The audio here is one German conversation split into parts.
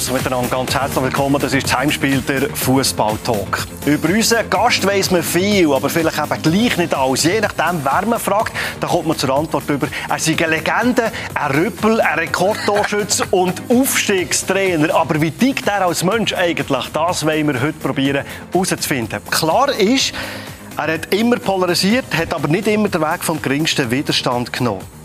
Grüße miteinander, ganz herzlich willkommen. Das ist das Heimspiel der Fußball-Talk. Über unseren Gast weiss man viel, aber vielleicht eben gleich nicht alles. Je nachdem, wer man fragt, da kommt man zur Antwort über. Er ist eine Legende, ein Rüppel, ein Rekordtorschütze und Aufstiegstrainer. Aber wie tickt er als Mensch eigentlich? Das wollen wir heute probieren herauszufinden. Klar ist, er hat immer polarisiert, hat aber nicht immer den Weg vom geringsten Widerstand genommen.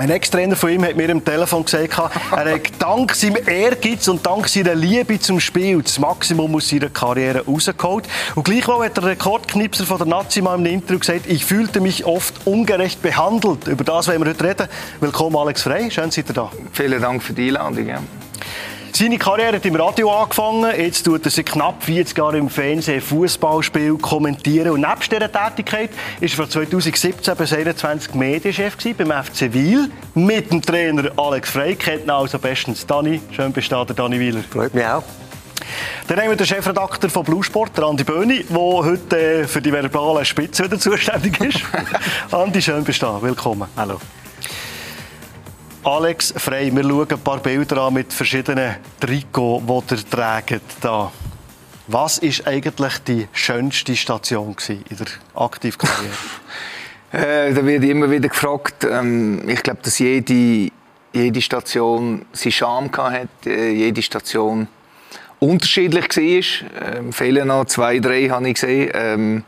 Ein Ex-Trainer von ihm hat mir am Telefon gesagt, er hat dank seinem Ehrgeiz und dank seiner Liebe zum Spiel das Maximum aus seiner Karriere rausgeholt. Und gleichwohl hat der Rekordknipser von der Nazi mal im Interview gesagt, ich fühlte mich oft ungerecht behandelt. Über das wollen wir heute reden. Willkommen Alex Frey, schön, seid ihr da. Vielen Dank für die Einladung. Ja. Seine Karriere hat im Radio angefangen. Jetzt tut er seit knapp 40 Jahren im Fernsehen Fußballspiel kommentieren. Und neben dieser Tätigkeit ist er von 2017 bis 2021 Medienchef beim FC Wiel mit dem Trainer Alex Frey. Kennt ihn also bestens. Dani, schön bist du da, Dani Wieler. Freut mich auch. Dann haben wir den Chefredakteur von Blue Sport, Andi Böhni, der heute äh, für die verbale Spitze wieder zuständig ist. Andi, schön bist du da. Willkommen. Hallo. Alex Frey, wir schauen ein paar Bilder an mit verschiedenen Trikots, die ihr trägt. Da. Was war eigentlich die schönste Station in der Aktivkarriere? äh, da wird immer wieder gefragt. Ähm, ich glaube, dass jede, jede Station seinen Charme hatte, äh, jede Station unterschiedlich war. Ähm, fehlen noch zwei, drei, habe ich gesehen. Ähm, äh,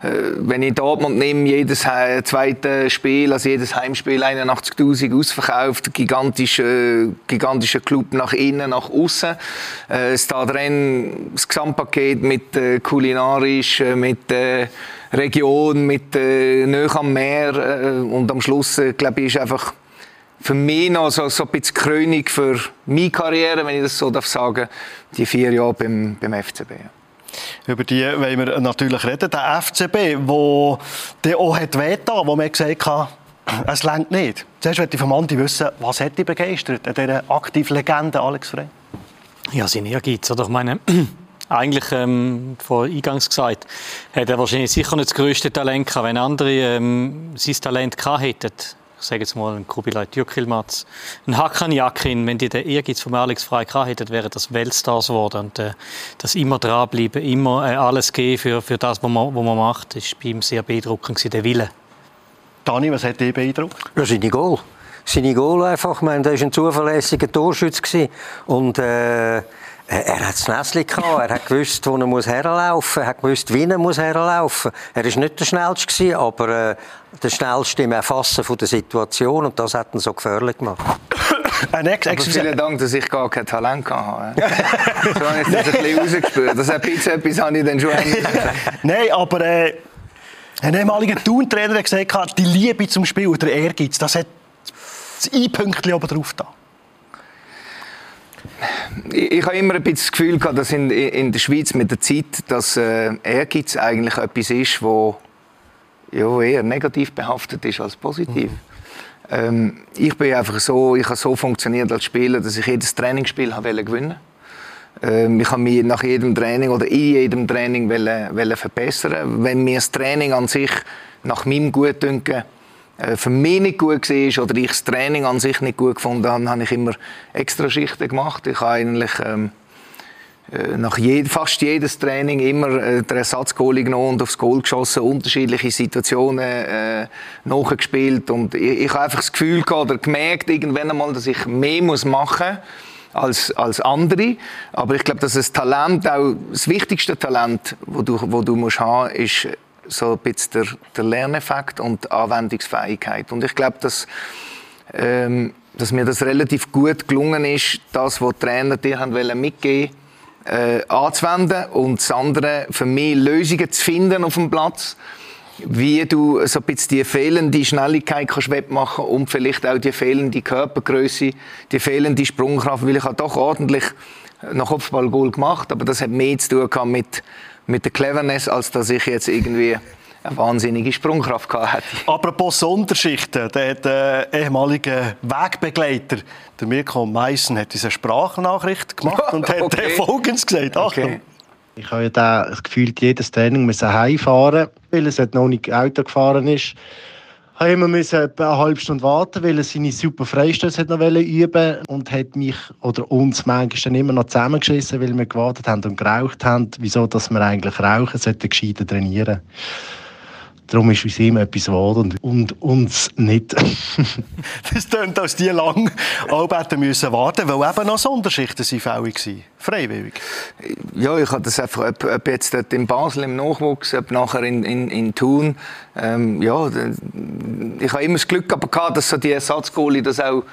wenn ich Dortmund nehme, jedes zweite Spiel, also jedes Heimspiel 81.000 ausverkauft, gigantischer, gigantischer Club nach innen, nach außen. Äh, es da drin das Gesamtpaket mit äh, kulinarisch, äh, mit äh, Region, mit äh, Nähe am Meer äh, und am Schluss, äh, glaube ich, ist einfach für mich noch so, so ein bisschen Krönung für meine Karriere, wenn ich das so darf sagen, die vier Jahre beim, beim FCB. Über die wollen wir natürlich reden. Der FCB, wo der auch hat wehgetan, wo man gesagt hat, es längt nicht. Zuerst möchte ich von Andi wissen, was hat dich begeistert an dieser aktiven Legende Alex Frey? Ja, sein Ehrgeiz. Oder? Ich meine, eigentlich, ähm, vor eingangs gesagt, hat er wahrscheinlich sicher nicht das größte Talent gehabt. Wenn andere ähm, sein Talent gehabt hätten, ich sage jetzt mal, ein Kubilay Türkilmaz, ein Hakan Yakin, wenn die den Ehrgeiz von Alex Frey gehabt hätten, wären das Weltstars geworden. Und äh, das immer dranbleiben, immer äh, alles geben für, für das, was man, was man macht, ist bei ihm sehr beeindruckend gewesen, der Wille. Dani, was hat dich beeindruckt? Ja, seine Goal. Seine Goal einfach. Ich meine, er war ein zuverlässiger Torschütze. Und äh, er hat das Näschen gehabt, er hat gewusst, wo er muss herlaufen muss, er hat gewusst, wie er muss herlaufen muss. Er war nicht der Schnellste, aber der Schnellste im Erfassen von der Situation und das hat ihn so gefährlich gemacht. Aber vielen Dank, dass ich gar kein Talent hatte. so habe ich das ein bisschen rausgespürt. Das bisschen etwas habe ich dann schon Nein, aber äh, ein ehemaliger Turntrainer hat gesagt, die Liebe zum Spiel oder der Ehrgeiz, das hat das I-Pünktchen oben drauf da ich, ich habe immer ein bisschen das Gefühl gehabt, dass in, in der Schweiz mit der Zeit, dass äh, Ehrgeiz eigentlich etwas ist, wo ja, eher negativ behaftet ist als positiv. Mhm. Ähm, ich bin einfach so, ich habe so funktioniert als Spieler, dass ich jedes Trainingsspiel habe gewinnen ähm, Ich habe mich nach jedem Training oder in jedem Training wollen, wollen verbessern. Wenn mir das Training an sich nach meinem Gutdünken äh, für mich nicht gut war oder ich das Training an sich nicht gut gefunden habe, habe ich immer extra Schichten gemacht. Ich habe eigentlich ähm, äh, nach jed fast jedes Training immer äh, den Ersatzgoalie genommen und aufs Goal geschossen, unterschiedliche Situationen äh, nachgespielt und ich, ich habe einfach das Gefühl gehabt oder gemerkt irgendwann einmal, dass ich mehr muss machen als, als andere. Aber ich glaube, dass das Talent, auch das wichtigste Talent, das du, wo du musst haben, ist so ein bisschen der, der Lerneffekt und die Anwendungsfähigkeit. Und ich glaube, dass, ähm, dass mir das relativ gut gelungen ist, das, was die Trainer dir haben wollen mitgeben äh, anzuwenden und das andere für mich Lösungen zu finden auf dem Platz, wie du so ein bisschen die fehlende Schnelligkeit kannst wettmachen und vielleicht auch die fehlende Körpergröße, die fehlende Sprungkraft, weil ich habe doch ordentlich noch Kopfballgoal gemacht, aber das hat mehr zu tun mit mit der Cleverness, als dass ich jetzt irgendwie eine wahnsinnige Sprungkraft hatte. Apropos Sonderschichten, der, der ehemalige Wegbegleiter, der Mirko Meissen, hat diese Sprachnachricht gemacht und hat okay. Folgendes gesagt. Achtung. Okay. Ich habe ja das Gefühl, jedes Training muss heimfahren, weil es noch nicht Auto gefahren ist. habe immer müssen etwa eine halbe Stunde warten, weil er seine super Freistöße noch üben und hat mich oder uns manchmal dann immer noch zusammengeschissen, weil wir gewartet haben und geraucht haben. Wieso, dass wir eigentlich rauchen, sollten gescheiter trainieren. Darum ist uns immer etwas geworden und, uns nicht. das tönt, als die lange arbeiten müssen warten, weil eben noch Sonderschichten sind fällig waren. Freiwillig. Ja, ich habe das einfach, ob, ob jetzt dort in Basel im Nachwuchs, ob nachher in, in, in Thun. Ähm, ja, ich habe immer das Glück gehabt, dass so die Ersatzgoalie das auch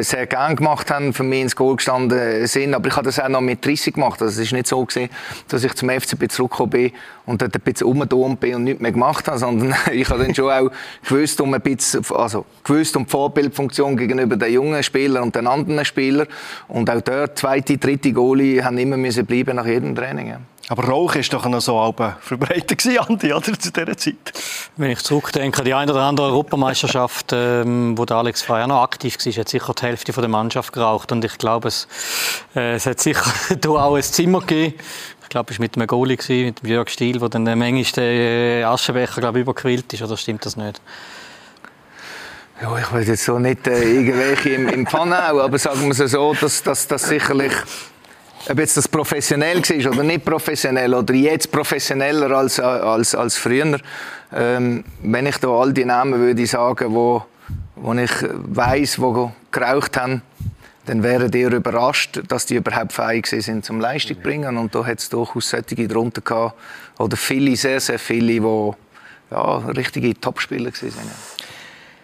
sehr gern gemacht haben, für mich ins Goal gestanden sind. Aber ich habe das auch noch mit 30 gemacht. Also es ist nicht so gewesen, dass ich zum FCB zurückgekommen bin und dort ein bisschen rumgedummt bin und nichts mehr gemacht habe, sondern ich habe dann schon auch gewusst um ein bisschen, also gewusst um die Vorbildfunktion gegenüber den jungen Spielern und den anderen Spielern. Und auch dort, zweite, dritte Goalie, haben immer müssen bleiben nach jedem Training. Aber Rauch war doch noch so verbreitet gewesen, Andi, oder, zu dieser Zeit? Wenn ich zurückdenke, die eine oder andere Europameisterschaft, ähm, wo der Alex Frey auch noch aktiv war, hat sicher die Hälfte der Mannschaft geraucht. Und ich glaube, es, äh, es hat sicher da auch ein Zimmer gegeben. Ich glaube, es war mit dem Goalie, mit dem Jörg Stiel, wo dann manchmal der Aschenbecher glaube ich, überquillt ist. Oder stimmt das nicht? Ja, ich weiß jetzt so nicht äh, irgendwelche im, im Pfanau, aber sagen wir es so, dass das sicherlich ob jetzt das professionell war oder nicht professionell oder jetzt professioneller als, als, als früher, ähm, wenn ich da all die Namen würde sagen, wo, wo ich weiß, wo geraucht haben, dann wären die überrascht, dass die überhaupt fähig sind zum Leistung zu bringen. Und da hat es durchaus solche drunter gehabt, oder viele, sehr, sehr viele, die ja, richtige Topspieler waren.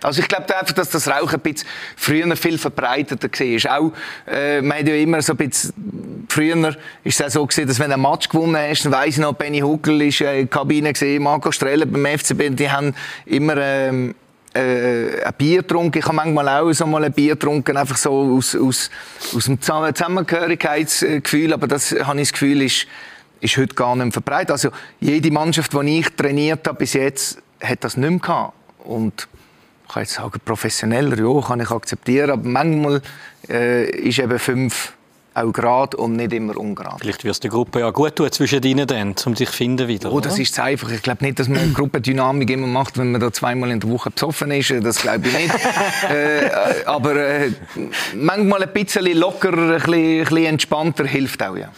Also ich glaube einfach, dass das Rauchen ein bisschen früher viel verbreiteter war. Auch, äh, man hat ja immer so ein bisschen, früher ist es auch so gewesen, dass wenn du ein Match gewonnen hast, dann weiss ich noch, Benny Huckel ist äh, in der Kabine gesehen, Marco Streller beim FCB, die haben immer, ähm, äh, ein Bier getrunken. Ich habe manchmal auch so mal ein Bier getrunken, einfach so aus, aus, aus dem Zusammengehörigkeitsgefühl. Aber das, habe ich das Gefühl, ist, ist heute gar nicht mehr verbreitet. Also jede Mannschaft, die ich trainiert habe bis jetzt, hat das nicht mehr gehabt. Und ich kann jetzt sagen, professioneller, ja, kann ich akzeptieren, aber manchmal äh, ist eben fünf auch gerade und nicht immer ungerade. Vielleicht wirst du die Gruppe ja gut tun zwischen ihnen dann, um sich zu finden wieder. Oh, das oder? ist einfach. Ich glaube nicht, dass man eine Gruppendynamik immer macht, wenn man da zweimal in der Woche besoffen ist. Das glaube ich nicht. äh, aber äh, manchmal ein bisschen lockerer, ein bisschen, ein bisschen entspannter hilft auch, ja.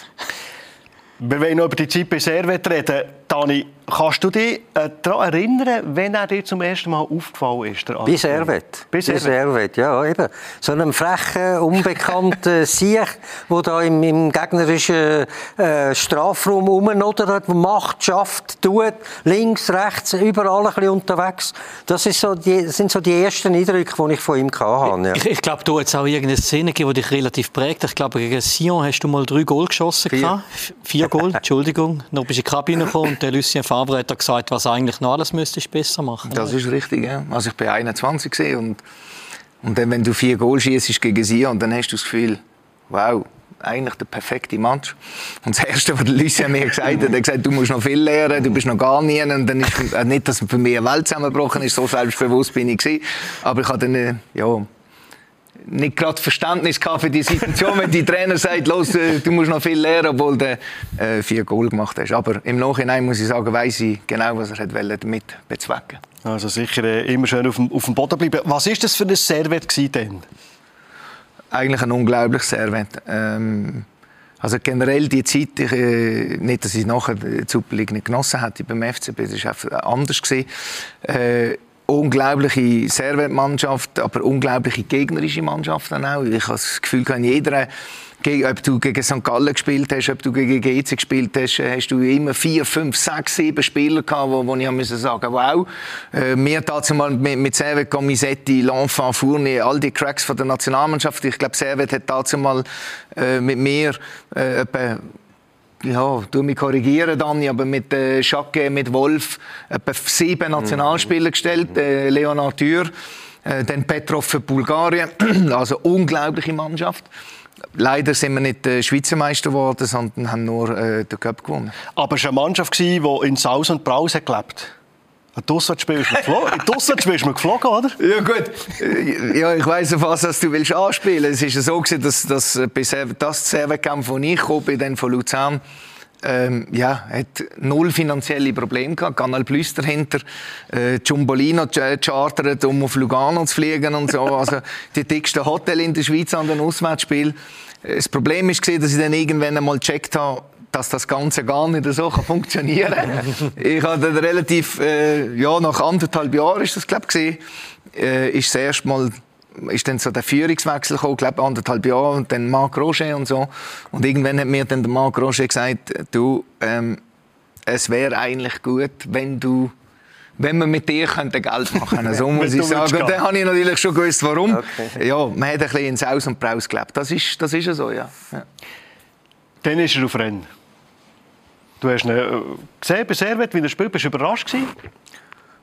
Wir wollen noch über die Zeit bei Servet reden. Dani, kannst du dich äh, daran erinnern, wenn er dir zum ersten Mal aufgefallen ist? Bei Servet. Bei Servet, ja, eben. So einem frechen, unbekannten Sieg, der da im, im gegnerischen äh, Strafraum rumnodert, Macht schafft, tut, links, rechts, überall ein bisschen unterwegs. Das, ist so die, das sind so die ersten Eindrücke, die ich von ihm hatte. Ja. Ich, ich glaube, du hast auch irgendeine Szene gegeben, die dich relativ prägt. Ich glaube, gegen Sion hast du mal drei Goal geschossen. Vier, Vier Goal, Entschuldigung. Noch bist du in die Kabine gekommen und der Lucien Favre hat gesagt, was eigentlich noch alles müsstest besser machen. Das ist richtig, ja. Also ich bin 21 und und dann, wenn du vier Goal schießt gegen sie und dann hast du das Gefühl, wow, eigentlich der perfekte Match. Und das Erste, was Lucien mir gesagt hat, er hat gesagt, du musst noch viel lernen, du bist noch gar nie. Und dann ist äh, nicht, dass für mich eine Welt zusammengebrochen ist, so selbstbewusst bin ich gewesen. Aber ich habe dann, äh, ja, nicht gerade Verständnis für die Situation, wenn die Trainer sagt, los, äh, du musst noch viel lernen, obwohl du äh, vier Goal gemacht hast. Aber im Nachhinein muss ich sagen, weiß ich genau, was er damit bezwecken Also sicher äh, immer schön auf dem, auf dem Boden bleiben. Was ist das für ein Servet denn? Eigentlich ein unglaubliches Servet. Ähm, also generell die Zeit, ich, äh, nicht, dass ich nachher die Super League nicht genossen hätte beim FCB, das war einfach anders. Gewesen. Äh, unglaubliche Servetmannschaft, aber unglaubliche gegnerische Mannschaft dann auch. Ich habe das Gefühl, in jeder ob du gegen St. Gallen gespielt hast, ob du gegen GC gespielt hast, hast du immer vier, fünf, sechs, sieben Spieler gehabt, wo, wo ich müssen sagen, wow, äh, mir dazu mal mit, mit Servet, Comisetti, L'Enfant, Fournier, all die Cracks von der Nationalmannschaft. Ich glaube, Servet hat dazu mal äh, mit mir äh, etwa ja, du mich korrigieren, Dani, aber mit äh, Schacke, mit Wolf, etwa sieben Nationalspieler gestellt, äh, Leonard Thür, äh, dann Petrov für Bulgarien, also unglaubliche Mannschaft. Leider sind wir nicht äh, Schweizer Meister geworden, sondern haben nur äh, den Cup gewonnen. Aber es war eine Mannschaft, die in Saus und Braus gelebt hat. Die Auswärtsspiel ist man geflogen, oder? Ja gut, ja, ich weiss auf was du willst anspielen. Es ist so gewesen, dass, dass bis das Serverkampf, wo ich bin, dann von Luzern, ähm, ja, hat null finanzielle Probleme gehabt. Canal Plus dahinter, äh, Jumbolino chartert, um auf Lugano zu fliegen und so. Also die dicksten Hotel in der Schweiz an den Auswärtsspielen. Das Problem ist dass ich dann irgendwann einmal gecheckt habe, dass das Ganze gar nicht so funktionieren kann. ich habe dann relativ, äh, ja, nach anderthalb Jahren ist das, glaube ich, gesehen, äh, ist das erste Mal ist dann so der Führungswechsel gekommen, glaube anderthalb Jahre und dann Marc Roger und so. Und irgendwann hat mir dann der Marc Roger gesagt, du, ähm, es wäre eigentlich gut, wenn du wenn man mit dir könnte Geld machen könnte. So muss ich sagen. Und dann habe ich natürlich schon gewusst, warum. Okay. Ja, man hat ein bisschen ins Aus und Braus gelebt. Das ist, das ist so, ja. ja. Dann ist er auf Rennen. Du hast ihn äh, gesehen bei Servet, wie er spielt. Bist du überrascht gewesen?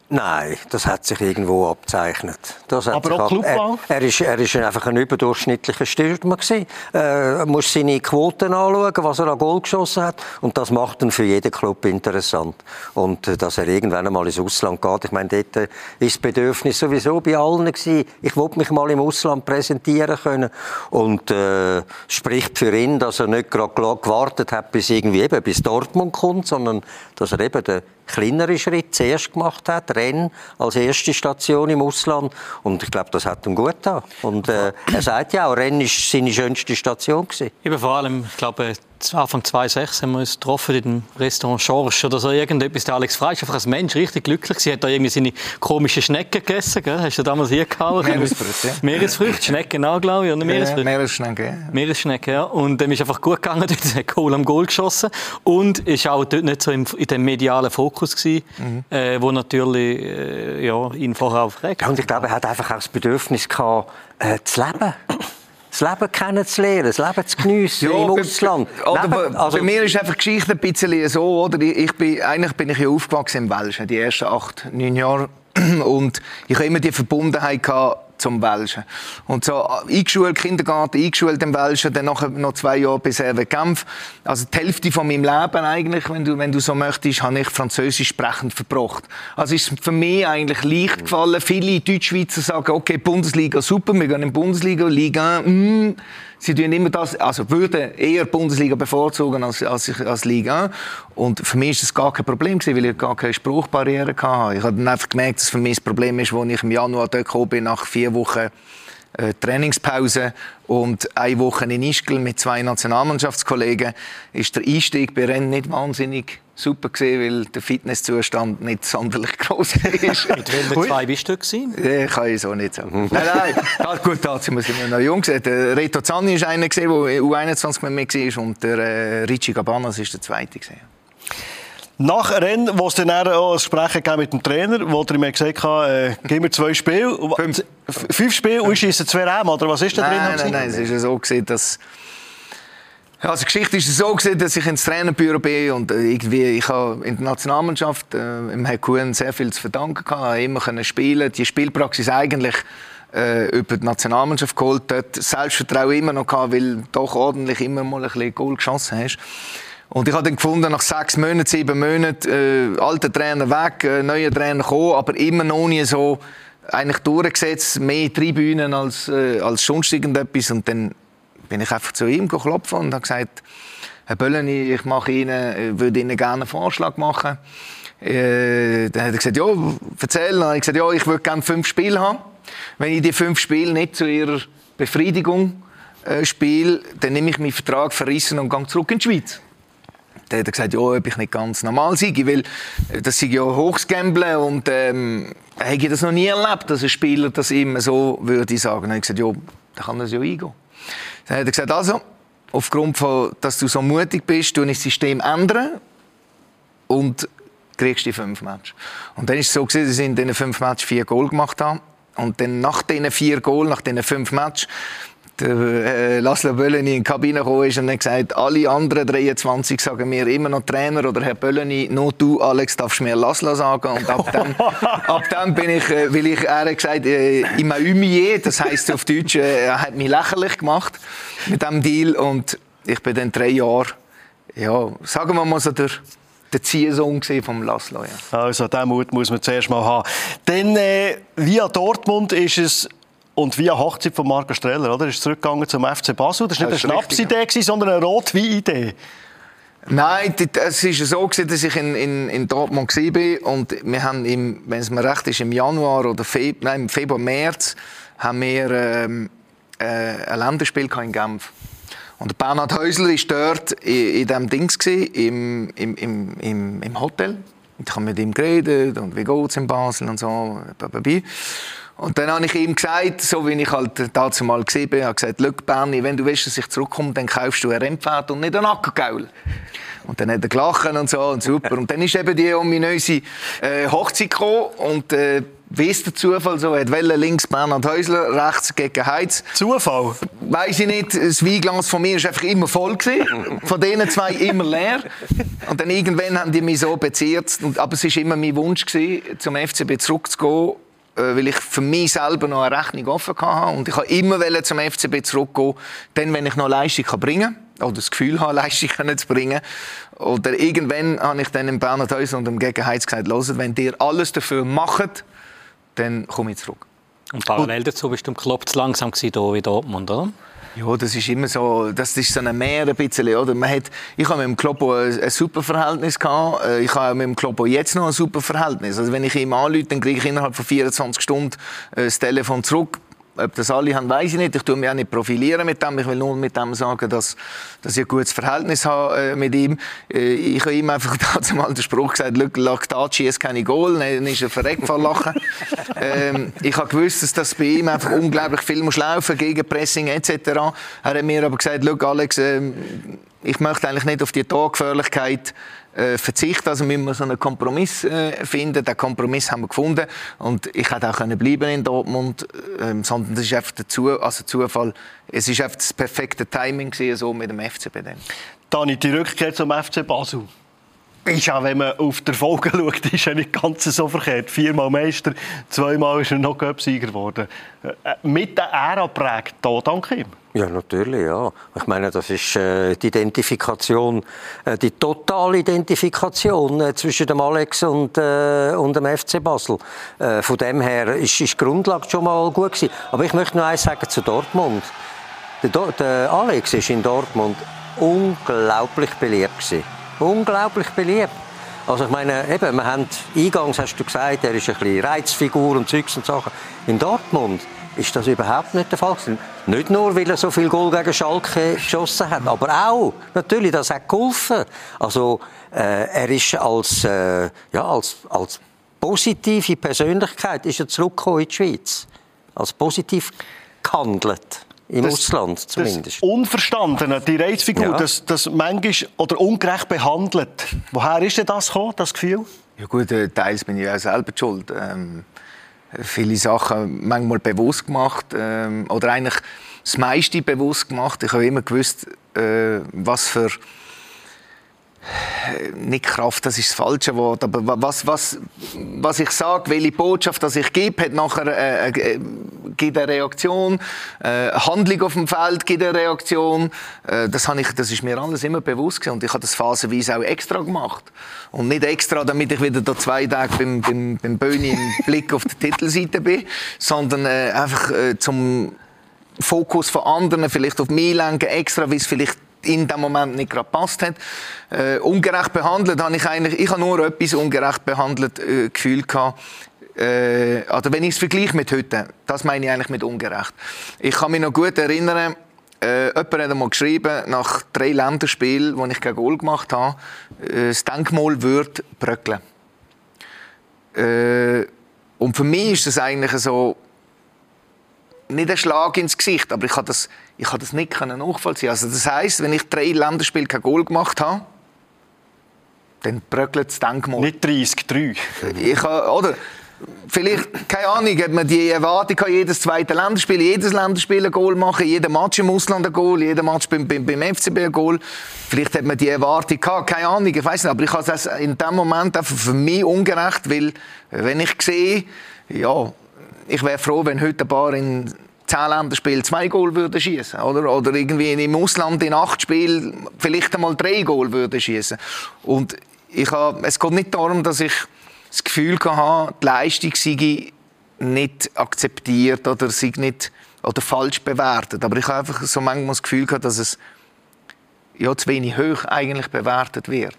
Nein, das hat sich irgendwo abzeichnet. Das Aber auch Clubbau? Er, er, ist, er ist einfach ein überdurchschnittlicher Stürmer gewesen. Äh, muss seine Quoten anschauen, was er an Goal geschossen hat. Und das macht ihn für jeden Club interessant. Und äh, dass er irgendwann einmal ins Ausland geht. Ich meine, dort äh, ist das Bedürfnis sowieso bei allen gewesen. Ich wollte mich mal im Ausland präsentieren können. Und äh, spricht für ihn, dass er nicht gerade gewartet hat, bis irgendwie eben bis Dortmund kommt, sondern dass er eben den kleineren Schritt zuerst gemacht hat, Rennes als erste Station im Ausland. Und ich glaube, das hat ihm gut getan. Und äh, er sagt ja auch, Rennes war seine schönste Station. Gewesen. Eben vor allem, ich glaube, Anfang 2006 haben wir uns getroffen in dem Restaurant Schorsch oder so irgendetwas. Der Alex Frey ist einfach ein Mensch, richtig glücklich. Sie hat da irgendwie seine komischen Schnecken gegessen, gell? Hast du damals hier gehauen? Meeresfrüchte, ja. Meeresfrüchte, Schnecken auch, glaube ich, oder Meeresfrüchte? Ja, Meeresschnecken, ja. Meeresschnecken, ja. Und dem ist einfach gut gegangen, dort hat Kohl am Goal geschossen und ist auch dort nicht so im, in dem medialen Fokus gewesen, mhm. äh, wo natürlich äh, ja, ihn vorher aufregt. Ja, und ich glaube, er hat einfach auch das Bedürfnis gehabt, äh, zu leben das Leben kennenzulernen, das Leben zu geniessen ja, im Ausland. Oder bei, also, bei mir ist einfach die Geschichte ein bisschen so, oder? Ich bin, eigentlich bin ich ja aufgewachsen im Welschen, die ersten acht, neun Jahre. Und ich habe immer die Verbundenheit gehabt zum Welschen. Und so äh, eingeschult, Kindergarten, eingeschult im Welschen, dann nachher noch zwei Jahre bis Serve Genf. Also die Hälfte von meinem Leben eigentlich, wenn du, wenn du so möchtest, habe ich Französisch sprechend verbracht. Also ist für mich eigentlich leicht gefallen. Viele Deutschschweizer sagen, okay, Bundesliga super, wir gehen in die Bundesliga, Liga, mm, Sie tun immer das, also würden eher Bundesliga bevorzugen als, als, als Liga. Und für mich ist das gar kein Problem gewesen, weil ich gar keine Spruchbarriere hatte. Ich habe dann einfach gemerkt, dass für mich das Problem ist, als ich im Januar dort gekommen bin, nach vier Wochen äh, Trainingspause und eine Woche in Ischgl mit zwei Nationalmannschaftskollegen, ist der Einstieg bei Rennen nicht wahnsinnig super gesehen, weil der Fitnesszustand nicht sonderlich groß ist. Mit welchen zwei bist du gewesen? Ja, kann ich so nicht sagen. nein, nein, gut, dazu muss ich noch jung sein. Der Reto Zanni ist einer gesehen, der U21 mit mir war und der äh, Ricci Gabanas ist der zweite gesehen. Nach Rennen, wo es dann auch ein Gespräch mit dem Trainer, wo er mir gesagt hat, äh, gib mir zwei Spiele. Fünf, Fünf Spiele und schießen zwei Räume, oder was ist da drin? Nein, nein, nein, es ist so gesehen, dass also die Geschichte ist so gewesen, dass ich ins Trainerbüro bin und irgendwie ich habe in der Nationalmannschaft äh, im Kuhn sehr viel zu verdanken gehabt, immer können spielen, die Spielpraxis eigentlich äh, über die Nationalmannschaft geholt, dort Selbstvertrauen immer noch gehabt, weil du doch ordentlich immer mal ein bisschen Goal geschossen hast. Und ich habe dann gefunden, nach sechs Monaten, sieben Monaten, äh, alter Trainer weg, äh, neuer Trainer gekommen, aber immer noch nie so eigentlich durchgesetzt, mehr Tribünen als, äh, als sonst irgendetwas. Und dann bin ich einfach zu ihm geklopft und habe gesagt, Herr Bölleni, ich mache Ihnen, äh, würde Ihnen gerne einen Vorschlag machen. Äh, dann hat er gesagt, ja, erzähl. Dann habe ich gesagt, ja, ich würde gerne fünf Spiele haben. Wenn ich die fünf Spiele nicht zu Ihrer Befriedigung äh, spiele, dann nehme ich meinen Vertrag verrissen und gehe zurück in die Schweiz. Dann hat er gesagt, ja, ob ich nicht ganz normal sei, weil äh, das sei ja Hochsgamblen und ähm, habe ich das noch nie erlebt, dass ein Spieler das immer so würde sagen. Dann habe ich gesagt, ja, dann kann das ja eingehen. Dann hat er gesagt, also, aufgrund von, dass du so mutig bist, du ich das System ändern und kriegst die fünf Matches. Und dann ist es so gewesen, dass ich in diesen fünf Matches vier Goal gemacht habe. Und dann nach diesen vier Goal, nach diesen fünf Matches, der äh, Laszlo Bölleni in die Kabine gekommen ist und hat gesagt, alle anderen 23 sagen mir immer noch Trainer oder Herr Bölleni, nur du, Alex, darfst mir Laszlo sagen. Und ab dem, ab dem bin ich, äh, weil ich, er hat gesagt, äh, immer humilié, das heisst auf Deutsch, äh, er hat mich lächerlich gemacht mit diesem Deal und ich bin dann drei Jahre, ja, sagen wir mal so, der, der Ziehsohn vom Laszlo. Ja. Also, diesen Mut muss man zuerst mal haben. Dann, äh, via Dortmund ist es und via Hochzeit von Marco Streller, oder? Ist zurückgegangen zum FC Basel. Das war nicht eine Schnapsidee, sondern eine Rotwein-Idee. Nein, es war so, dass ich in, in, in Dortmund war und wir haben, im, wenn es mir recht ist, im Januar oder Feb nein, im Februar, März haben wir ähm, äh, ein Länderspiel in Genf. Und Bernhard Häusler war dort in, in diesem Dings, im, im, im, im, Hotel. Und ich habe mit ihm geredet und wie geht es in Basel und so. Und dann habe ich ihm gesagt, so wie ich halt dazu mal gesehen bin, habe gesagt, Look, Berni, wenn du willst, dass ich zurückkomme, dann kaufst du ein Rennpferd und nicht ein Ackergaul. Und dann hat er gelacht und so und super. Und dann ist eben die ominöse äh, Hochzeit gekommen und äh, wie ist der Zufall so? Hat Welle links Bernhard Häusler, rechts gegen Heiz. Zufall? Weiß ich nicht. Das Weinglas von mir war einfach immer voll. Gewesen. Von denen zwei immer leer. Und dann irgendwann haben die mich so beziert. Aber es war immer mein Wunsch, gewesen, zum FCB zurückzugehen weil ich für mich selber noch eine Rechnung offen hatte. Und ich wollte immer zum FCB zurückgehen, dann, wenn ich noch Leistung bringen kann, oder das Gefühl habe, Leistung zu bringen. Oder irgendwann habe ich dann im Bernhard Häuser und im Gegenheiz gesagt, wenn ihr alles dafür macht, dann komme ich zurück. Und parallel dazu bist du im Club zu langsam hier wie Dortmund, oder? Ja, das ist immer so, das ist so ein Meer ein bisschen, oder? Man hat, ich habe mit dem Kloppo ein, ein super Verhältnis gehabt, äh, ich habe mit dem Kloppo jetzt noch ein super Verhältnis. Also wenn ich ihm anrufe, dann kriege ich innerhalb von 24 Stunden äh, das Telefon zurück ob das alle haben, weiß ich nicht. Ich tue mich auch nicht profilieren mit dem. Ich will nur mit dem sagen, dass, dass ich ein gutes Verhältnis habe äh, mit ihm. Äh, ich habe ihm einfach dazu mal den Spruch gesagt, Lactaci ist keine Goal. Dann ist er verreckt von Lachen. ähm, ich habe gewusst, dass das bei ihm einfach unglaublich viel muss laufen, Gegenpressing etc. Er hat mir aber gesagt, Alex, äh, ich möchte eigentlich nicht auf die Torgefährlichkeit äh, verzichten. Also müssen wir so einen Kompromiss äh, finden. Den Kompromiss haben wir gefunden. Und ich hätte auch können bleiben in Dortmund, ähm, sondern das ist einfach der also Zufall. Es ist einfach das perfekte Timing so mit dem FCB dann. Dani, die Rückkehr zum FC Basel ist auch, wenn man auf die Erfolge schaut, ist ja nicht ganz so verkehrt. Viermal Meister, zweimal ist er noch Cup-Sieger geworden. Äh, mit der Ära prägt da, danke ihm. Ja, natürlich, ja. Ich meine, das ist äh, die Identifikation, äh, die totale Identifikation äh, zwischen dem Alex und, äh, und dem FC Basel. Äh, von dem her ist, ist die Grundlage schon mal gut gewesen. Aber ich möchte noch eins sagen zu Dortmund. Der, Do der Alex ist in Dortmund unglaublich beliebt gewesen. Unglaublich beliebt. Also ich meine, eben, wir haben, eingangs hast du gesagt, er ist ein bisschen Reizfigur und Zeugs und Sachen. In Dortmund ist das überhaupt nicht der Fall. Nicht nur, weil er so viel Goal gegen Schalke geschossen hat, aber auch, natürlich, das hat geholfen. Also, äh, er ist als, äh, ja, als, als positive Persönlichkeit ist er zurückgekommen in die Schweiz. Als positiv gehandelt. Im das, Ausland zumindest. Das Unverstandene, die Reizfigur, ja. das, das manchmal oder ungerecht behandelt. Woher ist denn das gekommen, das Gefühl? Ja gut, äh, teils bin ich ja selber schuld. Ähm, viele Sachen manchmal bewusst gemacht ähm, oder eigentlich das meiste bewusst gemacht. Ich habe immer gewusst, äh, was für nicht Kraft, das ist das falsche Wort, aber was, was, was ich sage, welche Botschaft das ich gebe, hat nachher äh, äh, gibt eine Reaktion, äh, Handlung auf dem Feld gibt eine Reaktion. Äh, das, habe ich, das ist mir alles immer bewusst gewesen. und ich habe das phasenweise auch extra gemacht und nicht extra, damit ich wieder da zwei Tage beim, beim, beim Böni im Blick auf die Titelseite bin, sondern äh, einfach äh, zum Fokus von anderen vielleicht auf mich lenken, extra, wie es vielleicht in dem Moment nicht gerade passt hat. Äh, ungerecht behandelt habe ich eigentlich, ich habe nur etwas ungerecht behandelt äh, gefühlt gehabt. Äh, also wenn ich es vergleiche mit heute, das meine ich eigentlich mit ungerecht. Ich kann mich noch gut erinnern, äh, jemand hat einmal geschrieben, nach drei Länderspielen, wo ich kein Goal gemacht habe, äh, das Denkmal würde bröckeln. Äh, und für mich ist das eigentlich so, nicht ein Schlag ins Gesicht, aber ich habe das, ich habe das nicht nachvollziehen Also das heißt, wenn ich drei Länderspiele kein Goal gemacht habe, dann bröckelt das Denkmal. Nicht 30, 3. Ich habe, oder, vielleicht, keine Ahnung, hat man die Erwartung jedes zweite Länderspiel, jedes Länderspiel ein Goal machen, jeder Match im Ausland ein Goal, jeder Match beim, beim, beim FCB ein Goal. Vielleicht hat man die Erwartung gehabt, keine Ahnung, ich weiß nicht, aber ich habe das in dem Moment einfach für mich ungerecht, weil, wenn ich sehe, ja, ich wäre froh, wenn heute ein paar in zehn Länderspielen zwei Goal würden schießen oder? Oder irgendwie im Ausland in acht Spielen vielleicht einmal drei Goal würden schießen und ich habe, es geht nicht darum, dass ich das Gefühl hatte, die Leistung sei nicht akzeptiert oder sei nicht oder falsch bewertet, aber ich habe einfach so manchmal das Gefühl gehabt, dass es ja, zu wenig hoch eigentlich bewertet wird.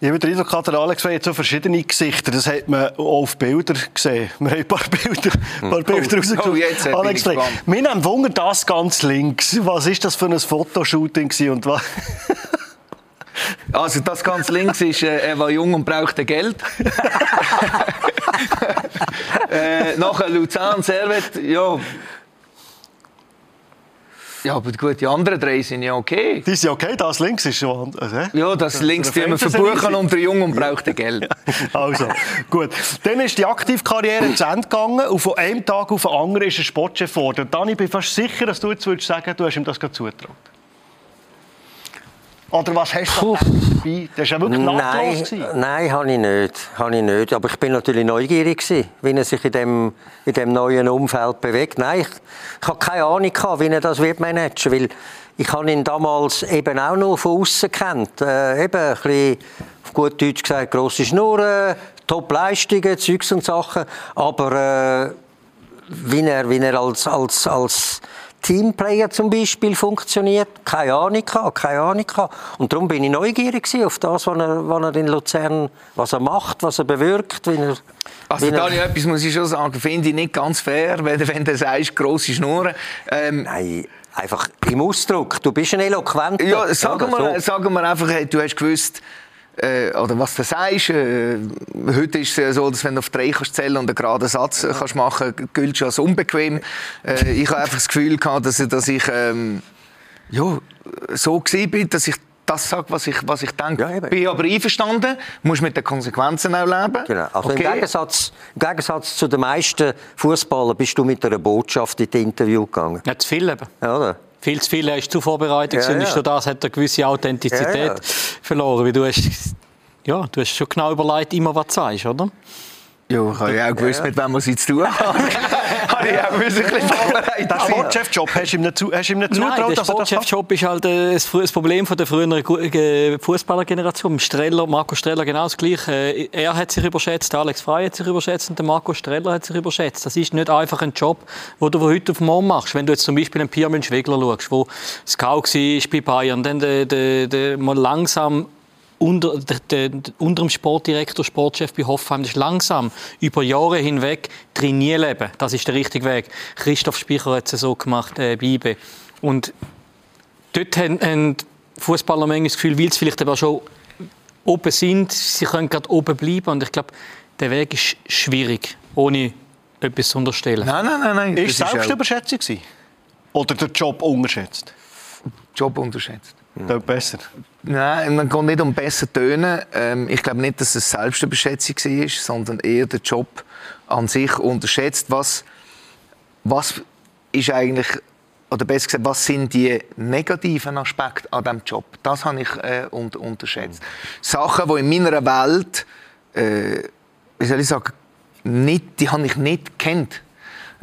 Ich habe den Eindruck, der Alex hat so verschiedene Gesichter. Das hat man auch auf Bilder gesehen. Wir haben ein paar Bilder, ein paar Bilder Oh, rausgesucht. oh, jetzt Alex, wir nehmen Wunder das ganz links. Was ist das für ein Fotoshooting und was? Also das ganz links ist, äh, er war jung und brauchte Geld. äh, nachher Luzern, Servet, ja. Ja, aber gut, die anderen drei sind ja okay. Die sind okay, das links ist schon. Also? Ja, das links der tun wir verbuchen der Jung und brauchte Geld. Also, gut. Dann ist die Aktivkarriere zu Ende gegangen und von einem Tag auf den anderen ist ein Sportchef geworden. Dani, ich bin fast sicher, dass du jetzt würdest sagen, du hast ihm das gerade zugetraut. Oder was hast du da dabei? Das war ja wirklich nahtlos. Nein, nein, habe ich nicht. Habe ich nicht. Aber ich bin natürlich neugierig gewesen, wie er sich in dem, in dem neuen Umfeld bewegt. Nein, ich, ich habe keine Ahnung gehabt, wie er das wird managen, weil ich habe ihn damals eben auch nur von außen kennt. Äh, eben ein bisschen, auf gut Deutsch gesagt, grosse Schnurren, Top-Leistungen, Zeugs und Sachen. Aber äh, wie er, wie er als, als, als Teamplayer zum Beispiel funktioniert, keine Ahnung gehabt, keine Ahnung gehabt. Und darum bin ich neugierig auf das, was er, was er in Luzern, was er macht, was er bewirkt, wie er, Also wie Daniel, etwas muss ich schon sagen, finde ich nicht ganz fair, wenn, wenn du sagst, grosse Schnurren. Ähm, Nein, einfach im Ausdruck. Du bist ein eloquenter. Ja, sagen oder? wir, So. sagen wir einfach, du hast gewusst, äh, oder was du sagst. Äh, heute ist es ja so, dass wenn du auf drei kannst zählen und einen geraden Satz äh, kannst machen, gilt schon als unbequem. Äh, ich habe einfach das Gefühl gehabt, dass, dass ich ähm, ja, so bin, dass ich das sage, was ich, was ich denke. Ja, eben. bin aber einverstanden, musst mit den Konsequenzen auch leben. Genau. Also im, Okay. Gegensatz, Im Gegensatz zu den meisten Fußballern bist du mit einer Botschaft in das Interview gegangen. Nicht zu viel eben. Ja, oder? Viel zu viel, er ist zu vorbereitet Ja, und ist das hat er eine gewisse Authentizität Ja, ja. verloren. Weil du hast, ja, du hast schon genau überlegt, immer was du sagst, oder? Ja, ich habe ja auch gewusst, mit wem wir sie zu tun haben. habe ich auch ein bisschen vorbereitet. Den Sportchefjob hast du ihm nicht, zu, hast du ihm nicht Nein, zugetraut, der dass? Sportchefjob ist halt äh, das Problem von der früheren äh, Fußballergeneration. Streller, Marco Streller genau das Gleiche. Äh, Er hat sich überschätzt, der Alex Frey hat sich überschätzt und der Marco Streller hat sich überschätzt. Das ist nicht einfach ein Job, den du von heute auf morgen machst. Wenn du jetzt zum Beispiel einen Pirmin Schwegler schaust, wo Scout war bei Bayern, dann der, der, der mal langsam unter, der, der, unter dem Sportdirektor, Sportchef bei Hoffenheim, das ist langsam über Jahre hinweg trainieren leben. Das ist der richtige Weg. Christoph Speicher hat es so gemacht äh, bei IBE. Und dort haben, haben Fußballer manchmal das Gefühl, weil sie vielleicht aber schon oben sind, sie können gerade oben bleiben. Und ich glaube, der Weg ist schwierig, ohne etwas zu unterstellen. Nein, nein, nein. nein. Ist Das es auch Selbstüberschätzung gewesen? Oder der Job unterschätzt? Job unterschätzt. Das besser. Nein, man geht nicht um besser tönen. Ähm, ich glaube nicht, dass es Selbstüberschätzung war, sondern eher der Job an sich unterschätzt. Was, was ist eigentlich, oder besser gesagt, was sind die negativen Aspekte an diesem Job? Das habe ich äh, un unterschätzt. Sachen, die in meiner Welt, äh, wie soll ich sagen, nicht, die habe ich nicht kennt.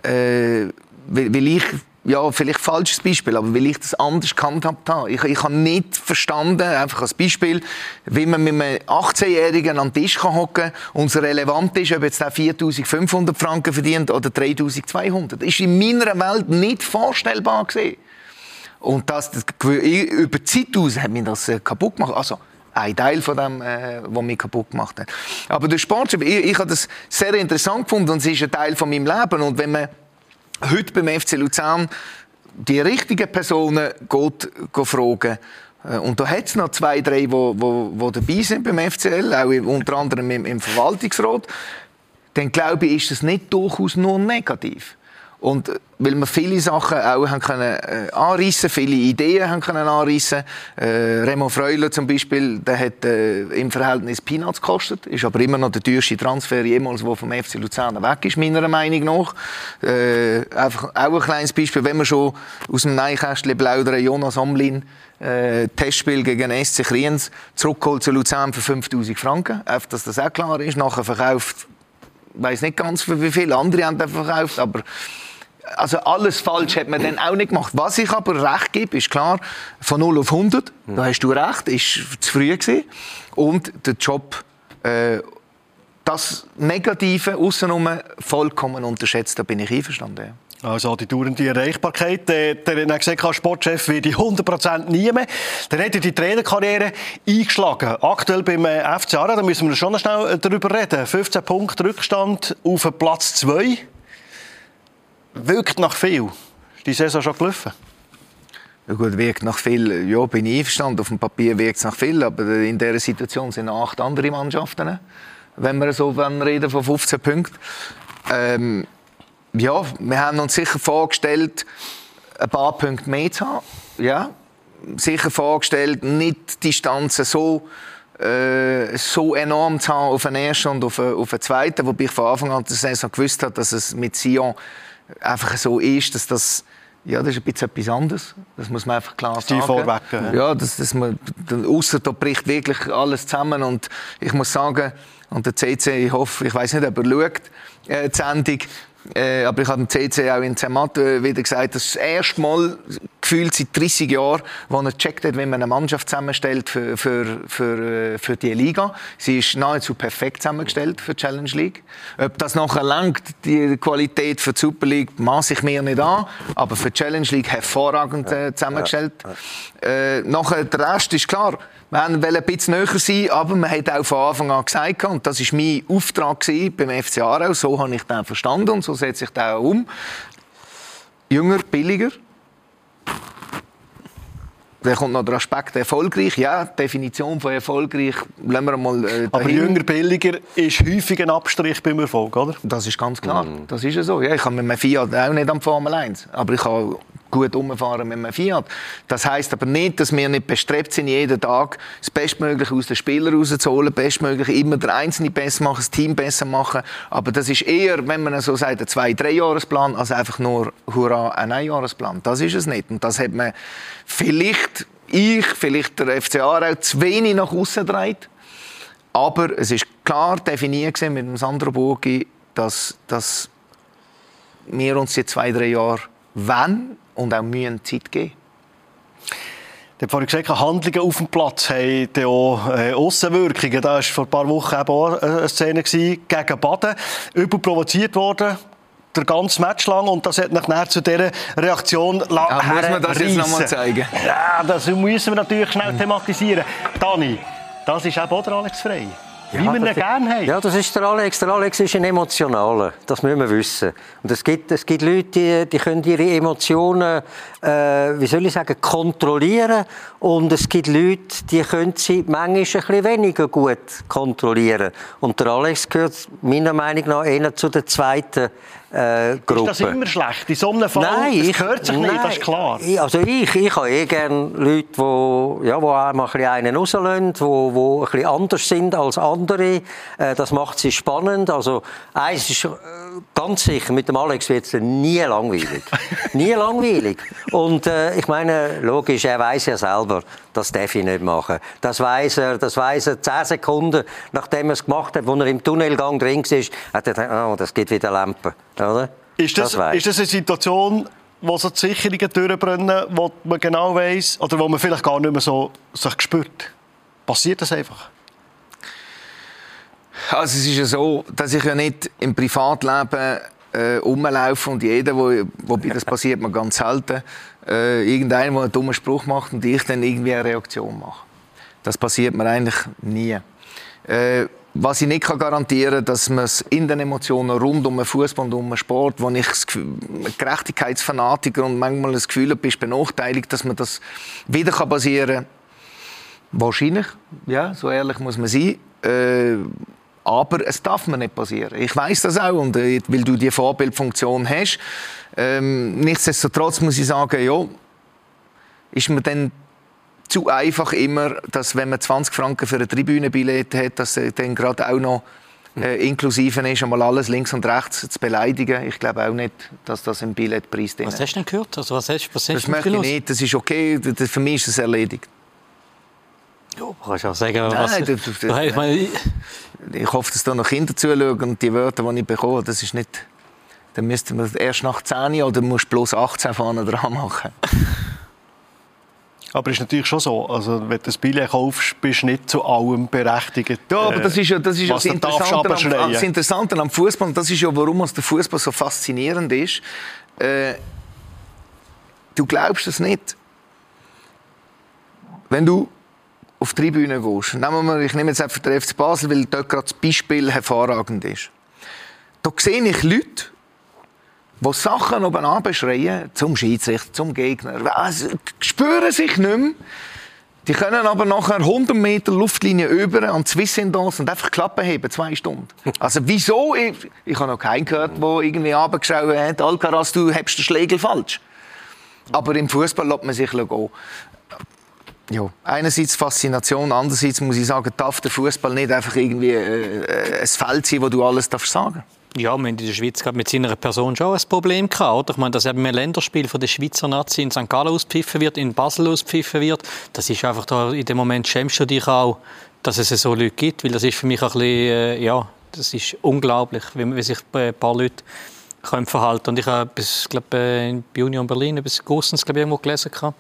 Äh, weil, weil ich, ja, vielleicht falsches Beispiel, aber weil ich das anders gehandhabt habe. Ich, ich habe nicht verstanden, einfach als Beispiel, wie man mit einem 18-Jährigen an den Tisch kann hocken und es relevant ist, ob jetzt der 4'500 Franken verdient oder 3'200. Das ist in meiner Welt nicht vorstellbar gewesen. Und das, das, über die Zeit aus hat mich das äh, kaputt gemacht. Also, ein Teil von dem, äh, was mich kaputt gemacht hat. Aber der Sportchef, ich, ich habe das sehr interessant gefunden und es ist ein Teil von meinem Leben. Und wenn man heute beim FC Luzern die richtigen Personen geht, geht fragen äh, und da hat es noch zwei, drei, die wo, wo, wo dabei sind beim FCL, auch unter anderem im, im Verwaltungsrat, dann glaube ich, ist das nicht durchaus nur negativ. Und äh, weil wir viele Sachen auch haben können, äh, anreissen, viele Ideen haben können anreissen. Äh, Remo Freuler zum Beispiel, der hat äh, im Verhältnis Peanuts gekostet, ist aber immer noch der teuerste Transfer jemals, der vom FC Luzern weg ist, meiner Meinung nach. Äh, einfach auch ein kleines Beispiel, wenn wir schon aus dem Neinkästchen plaudern, Jonas Omlin, äh, Testspiel gegen SC Kriens, zurückgeholt zu Luzern für 5000 Franken, einfach, dass das auch klar ist, nachher verkauft weiß nicht ganz, wie viele andere haben den verkauft, aber also alles falsch hat man dann auch nicht gemacht. Was ich aber recht gebe, ist klar, von 0 auf 100, da hast du recht, ist zu früh gewesen. Und der Job, äh, das Negative außenrum vollkommen unterschätzt, da bin ich einverstanden. Also die dauernde Erreichbarkeit. Der, der XK-Sportchef wird die 100% nie mehr. Dann hat er die Trainerkarriere eingeschlagen. Aktuell beim äh, FC Aarau, da müssen wir schon schnell äh, darüber reden. 15 Punkte Rückstand auf Platz 2. Wirkt nach viel. Ist die Saison schon gelaufen? Ja gut, wirkt nach viel. Ja, bin ich einverstanden. Auf dem Papier wirkt es nach viel. Aber in dieser Situation sind acht andere Mannschaften. Wenn wir so reden von 15 Punkten. Ähm, ja, wir haben uns sicher vorgestellt, ein paar Punkte mehr zu haben. Ja, sicher vorgestellt, nicht die Distanzen so, äh, so enorm zu haben auf den ersten und auf den, auf den zweiten, wobei ich von Anfang an der Saison gewusst habe, dass es mit Sion einfach so ist, dass das ja, das ist ein bisschen etwas anderes. Das muss man einfach klar sagen. Die vorweg. Ja, ja das, das man, ausser da bricht wirklich alles zusammen. Und ich muss sagen, und der CC, ich hoffe, ich weiß nicht, ob er schaut, äh, die Sendung, äh, aber ich habe dem CC auch in Zermatt äh, wieder gesagt, das erste Mal gefühlt seit 30 Jahren, wo er gecheckt hat, wie man eine Mannschaft zusammenstellt für, für, für, äh, für die Liga. Sie ist nahezu perfekt zusammengestellt für die Challenge League. Ob das nachher langt, die Qualität für die Super League, maße ich mir nicht an, aber für die Challenge League hervorragend äh, zusammengestellt. Äh, nachher, der Rest ist klar, wir wollten ein bisschen näher sein, aber man hat auch von Anfang an gesagt, und das war mein Auftrag beim FC Aarau, so habe ich den verstanden und so setze ich den auch um. Jünger, billiger. Dann kommt noch der Aspekt erfolgreich. Ja, die Definition von erfolgreich lassen wir mal äh, Aber jünger, billiger ist häufig ein Abstrich beim Erfolg, oder? Das ist ganz klar. Mm. Das ist ja so. Ja, ich habe mit meinem Fiat auch nicht am Formel 1. Aber ich habe gut umfahren mit einem Fiat. Das heißt aber nicht, dass wir nicht bestrebt sind, jeden Tag das Bestmögliche aus den Spielern rauszuholen, bestmögliche immer der Einzelne besser machen, das Team besser machen. Aber das ist eher, wenn man so sagt, ein zwei-, drei-Jahresplan, als einfach nur, hurra, ein Einjahresplan. Das ist es nicht. Und das hat man vielleicht, ich, vielleicht der FC Aarau, zu wenig nach außen gedreht. Aber es ist klar definiert mit dem Sandro Burgi, dass, dass wir uns die zwei, drei Jahre wenn und auch mühen Zeit geben. Ich habe vorhin gesagt, Handlungen auf dem Platz haben auch äh, Aussenwirkungen. Da war vor ein paar Wochen eben auch eine Szene gegen Baden. Überprovoziert worden, der ganze Match lang. Und das hat mich nachher zu dieser Reaktion ja, Muss man das jetzt nochmal zeigen? Ja, das müssen wir natürlich schnell thematisieren. Dani, das ist eben auch der Alex Frey. Ja, wie wir ihn gerne haben. Ja, das ist der Alex. Der Alex ist ein Emotionaler. Das müssen wir wissen. Und es gibt, es gibt Leute, die, die können ihre Emotionen, äh, wie soll ich sagen, kontrollieren. Und es gibt Leute, die können sie manchmal ein bisschen weniger gut kontrollieren. Und der Alex gehört meiner Meinung nach eher zu der zweiten äh, Gruppe. Ist das immer schlecht? In so einem Fall, nein, das gehört sich nein, nicht, das ist klar. Also ich, ich habe eh gerne Leute, die, ja, die einmal ein einen rauslassen, die, die ein bisschen anders sind als andere. Äh, das macht sie spannend. Also eins ist äh, ganz sicher, mit dem Alex wird es nie langweilig. nie langweilig. Und äh, ich meine, logisch, er weiß ja selber, das darf ich nicht machen. Das weiß er, das weiß er zehn Sekunden, nachdem er es gemacht hat, wo er im Tunnelgang drin war, hat er gedacht, oh, das gibt wieder Lampen. Oder? Ist das, das ist das eine Situation, wo so die Sicherungen durchbrennen, wo man genau weiß oder wo man vielleicht gar nicht mehr so sich spürt? Passiert das einfach? Also es ist ja so, dass ich ja nicht im Privatleben äh, rumlaufe und jeder, wo, wobei das passiert mir ganz selten, äh, irgendeiner, der einen dummen Spruch macht und ich dann irgendwie eine Reaktion mache. Das passiert mir eigentlich nie. Äh, was ich nicht kann garantieren kann, dass man es in den Emotionen rund um den Fußball und um den Sport, wo ich Gerechtigkeitsfanatiker und manchmal das Gefühl habe, bist benachteiligt, dass man das wieder passieren kann. Wahrscheinlich, ja, so ehrlich muss man sein. Äh, aber es darf mir nicht passieren. Ich weiß das auch, und, äh, weil du die Vorbildfunktion hast. Ähm, nichtsdestotrotz muss ich sagen, ja, ist mir dann zu einfach immer, dass wenn man 20 Franken für ein Tribünenbillett hat, dass dann gerade auch noch äh, inklusive ist, einmal alles links und rechts zu beleidigen. Ich glaube auch nicht, dass das im Billettpreis drin ist. Was hast du denn gehört? Also was hast, was hast das möchte ich nicht. Das ist okay. Das, für mich ist es erledigt. Ja, kannst du auch sagen, Nein, was... Das, das, ich, meine, ich hoffe, dass da noch Kinder zuschauen und die Wörter, die ich bekomme, das ist nicht... Dann müsste man erst nach 10 oder musst du bloß 18 vorne dran machen. Aber es ist natürlich schon so, also wenn du das Billett kaufst, bist du nicht zu allem berechtigt. Ja, aber das ist ja das, ist ja das, Interessante am, das Interessante am Fußball. Das ist ja, warum uns der Fußball so faszinierend ist. äh, du glaubst es nicht. Wenn du auf die Tribüne gehst, nehmen wir, ich nehme jetzt einfach den FC Basel, weil dort gerade das Beispiel hervorragend ist. Da sehe ich Leute, die Sachen oben anbeschreien, zum Schiedsrichter, zum Gegner. Also, spüren sich nicht mehr. Die können aber nachher 100 Meter Luftlinie über an Zwissendos und einfach Klappen heben, zwei Stunden. Also wieso? Ich, ich habe noch keinen gehört, der irgendwie abgeschraubt hat, Alcaraz, du hebst den Schlägel falsch. Aber im Fußball lässt man sich gehen. Ja, einerseits Faszination, andererseits muss ich sagen, darf der Fußball nicht einfach irgendwie äh, äh ein Feld sein, wo du alles darfst sagen ja, wir haben in der Schweiz mit seiner Person schon ein Problem gehabt. Oder? Ich meine, dass eben ein Länderspiel von der Schweizer Nazi in St. Gallen auspfiffen wird, in Basel auspfiffen wird, das ist einfach da, in dem Moment schämst du dich auch, dass es so Leute gibt, weil das ist für mich ein bisschen, äh, ja, das ist unglaublich, wie, wie sich ein paar Leute können verhalten. Und ich habe, ich glaube, äh, bei Union Berlin, etwas Grossens, glaube ich, irgendwo gelesen gehabt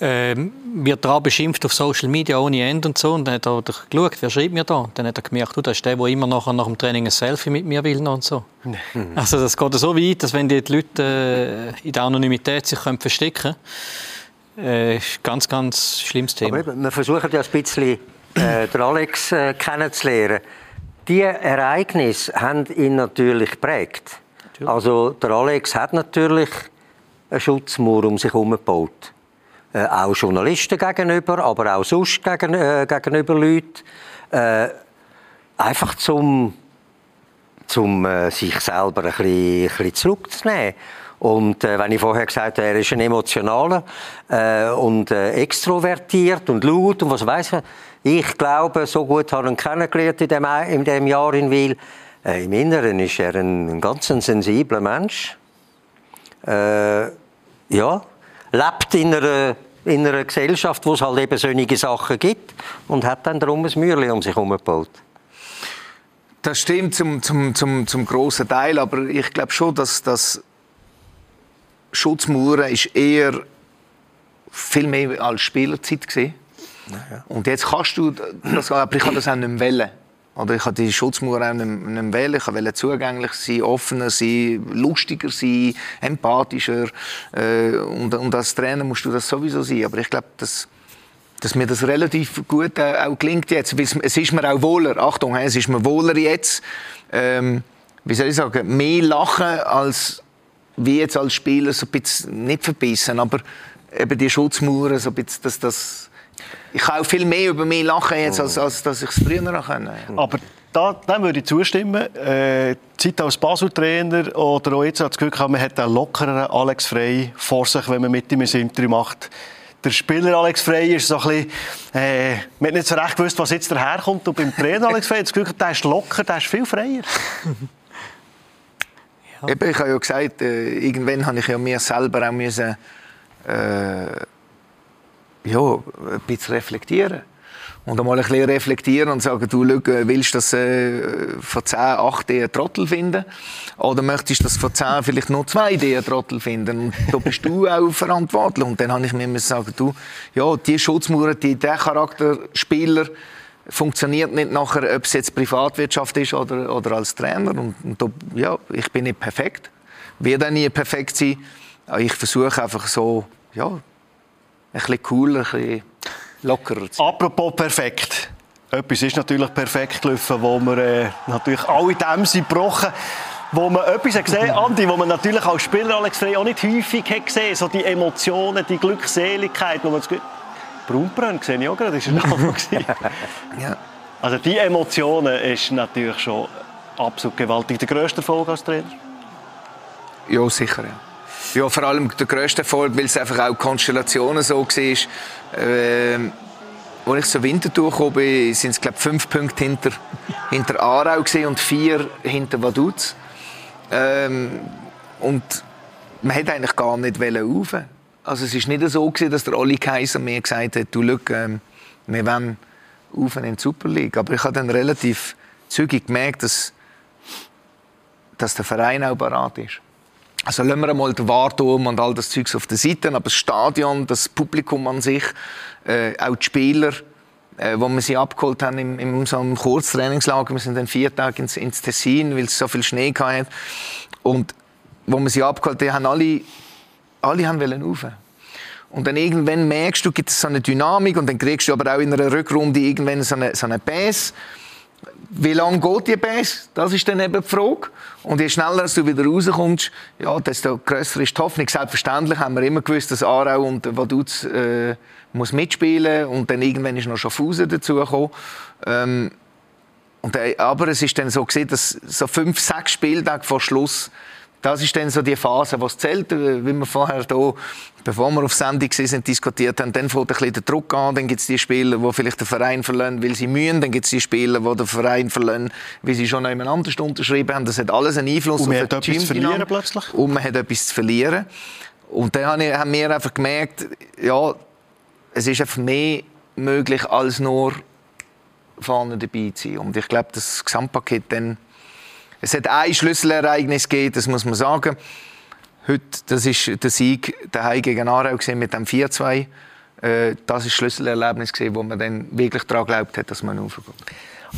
ähm, wird daran beschimpft auf Social Media ohne Ende und so. Und dann hat er geschaut, wer schreibt mir da? Dann hat er gemerkt, du, das ist der, der immer nachher nach dem Training ein Selfie mit mir will und so. Also das geht so weit, dass wenn die Leute äh, in der Anonymität sich können verstecken können, äh, ist ein ganz, ganz schlimmes Thema. Aber eben, wir versuchen ja ein bisschen äh, den Alex äh, kennenzulernen. Diese Ereignisse haben ihn natürlich geprägt. Also der Alex hat natürlich einen Schutzmauer um sich herum gebaut äh, auch Journalisten gegenüber, aber auch sonst gegen, äh, gegenüber Leuten. Äh, einfach zum, zum äh, sich selber ein bisschen, ein bisschen zurückzunehmen. Und äh, wenn ich vorher gesagt habe, er ist ein emotionaler äh, und äh, extrovertiert und laut und was weiß ich, ich glaube, so gut habe ich ihn kennengelernt in dem, in dem Jahr in Wil. Äh, Im Inneren ist er ein, ein ganz sensibler Mensch. Äh, ja, lebt in einer, in einer Gesellschaft, wo es halt eben solche Sachen gibt und hat dann darum ein Mühle um sich herum gebaut. Das stimmt zum, zum, zum, zum grossen Teil, aber ich glaube schon, dass das Schutzmauern ist eher viel mehr als Spielerzeit gesehen. Ja. Und jetzt kannst du das, aber ich kann das auch nicht mehr wählen. Oder ich habe die Schutzmauer auch nicht, nicht wählen. Ich wollte zugänglich sein, offener sein, lustiger sein, empathischer. Äh, und, und, als Trainer musst du das sowieso sein. Aber ich glaube, dass, dass mir das relativ gut auch gelingt jetzt. Es ist mir auch wohler. Achtung, es ist mir wohler jetzt. Ähm, wie soll ich sagen, mehr lachen als wie jetzt als Spieler so ein bisschen, nicht verbissen, aber eben die Schutzmauern, so ein bisschen, dass das ich kann auch viel mehr über mich lachen, jetzt, als, als dass ich es früher noch können. Aber da, dem würde ich zustimmen. Äh, Zeit als Basel-Trainer oder auch jetzt hat das Glück gehabt, man hat einen lockeren Alex Frey vor sich, wenn man mit ihm ein Interview macht. Der Spieler Alex Frey ist so ein bisschen, äh, man hat nicht so recht gewusst, was jetzt daherkommt. Und beim Trainer Alex Frey hat das Glück, der ist locker, der ist viel freier. ja. Eben, ich habe ja gesagt, äh, irgendwann habe ich ja mir selber auch müssen, äh, ja, ein bisschen reflektieren. Und einmal ein bisschen reflektieren und sagen, du, schau, willst das äh, von 10, 8 D Trottel finden? Oder möchtest du das von 10 vielleicht nur 2 D Trottel finden? Und da bist du auch verantwortlich. Und dann habe ich mir gesagt, du, ja, die Schutzmauer, die, der Charakterspieler, funktioniert nicht nachher, ob es jetzt Privatwirtschaft ist oder, oder als Trainer. Und, und da, ja, ich bin nicht perfekt, werde nie perfekt sein. Ich versuche einfach so, ja, bisschen cooler, ein bisschen lockerer zu Apropos perfekt. Etwas ist natürlich perfekt gelaufen, wo wir äh, natürlich alle Dämme sind gebrochen wo man etwas gesehen Andi, wo man natürlich als Spieler Alex Frey auch nicht häufig hat gesehen so die Emotionen, die Glückseligkeit, wo man das Braunbrunn sehe ich auch gerade, ein Name. ja. Also die Emotionen ist natürlich schon absolut gewaltig. Der grösste Erfolg als Trainer? Ja, sicher, ja. Ja, vor allem der grösste Erfolg, weil es einfach auch Konstellationen so war. Äh, als ich so Winterthur gekommen bin, sind es glaube fünf Punkte hinter, hinter Aarau und vier hinter Vaduz. Ähm, und man hätte eigentlich gar nicht rauf. Also es war nicht so, gewesen, dass der Olli Kaiser mir gesagt hat, du, schau, ähm, wir wollen rauf in die Super League. Aber ich habe dann relativ zügig gemerkt, dass, dass der Verein auch bereit ist. Also lassen wir einmal den Warturm und all das Zeugs auf der Seite, aber das Stadion, das Publikum an sich, äh, auch die Spieler, äh, wo wir sie abgeholt haben in, in unserem Kurztrainingslager, wir sind dann vier Tage ins, ins Tessin, weil es so viel Schnee hatte. Und wo wir sie abgeholt haben, alle, alle haben wollen rauf. Und dann irgendwann merkst du, gibt es so eine Dynamik und dann kriegst du aber auch in einer Rückrunde irgendwann so eine, so eine Pass. Wie lange geht die Pass? Das ist dann eben die Frage. Und je schneller du wieder rauskommst, ja, desto grösser ist die Hoffnung. Selbstverständlich haben wir immer gewusst, dass Aarau und Vaduz äh, muss mitspielen und dann irgendwann ist noch Schaffhausen dazugekommen. Ähm, und, äh, aber es ist dann so gesehen, dass so fünf, sechs Spieltage vor Schluss das ist dann so die Phase, was zählt, äh, wie wir vorher hier, bevor wir auf Sendung sind, diskutiert haben. Dann fängt ein bisschen der Druck an, dann gibt es die Spieler, die vielleicht den Verein verlassen, weil sie mühen, dann gibt es die Spieler, die den Verein verlassen, weil sie schon jemand anders unterschrieben haben. Das hat alles einen Einfluss Und man hat etwas zu verlieren plötzlich. Und man hat etwas zu verlieren. Und dann haben wir einfach gemerkt, ja, es ist einfach mehr möglich, als nur vorne dabei zu sein. Und ich glaube, das Gesamtpaket dann es hat ein Schlüsselereignis gegeben, das muss man sagen. Heute, das ist der Sieg daheim gegen Aarau mit dem 4-2. Äh, das ist das Schlüsselerlebnis wo man dann wirklich daran glaubt hat, dass man aufgeht.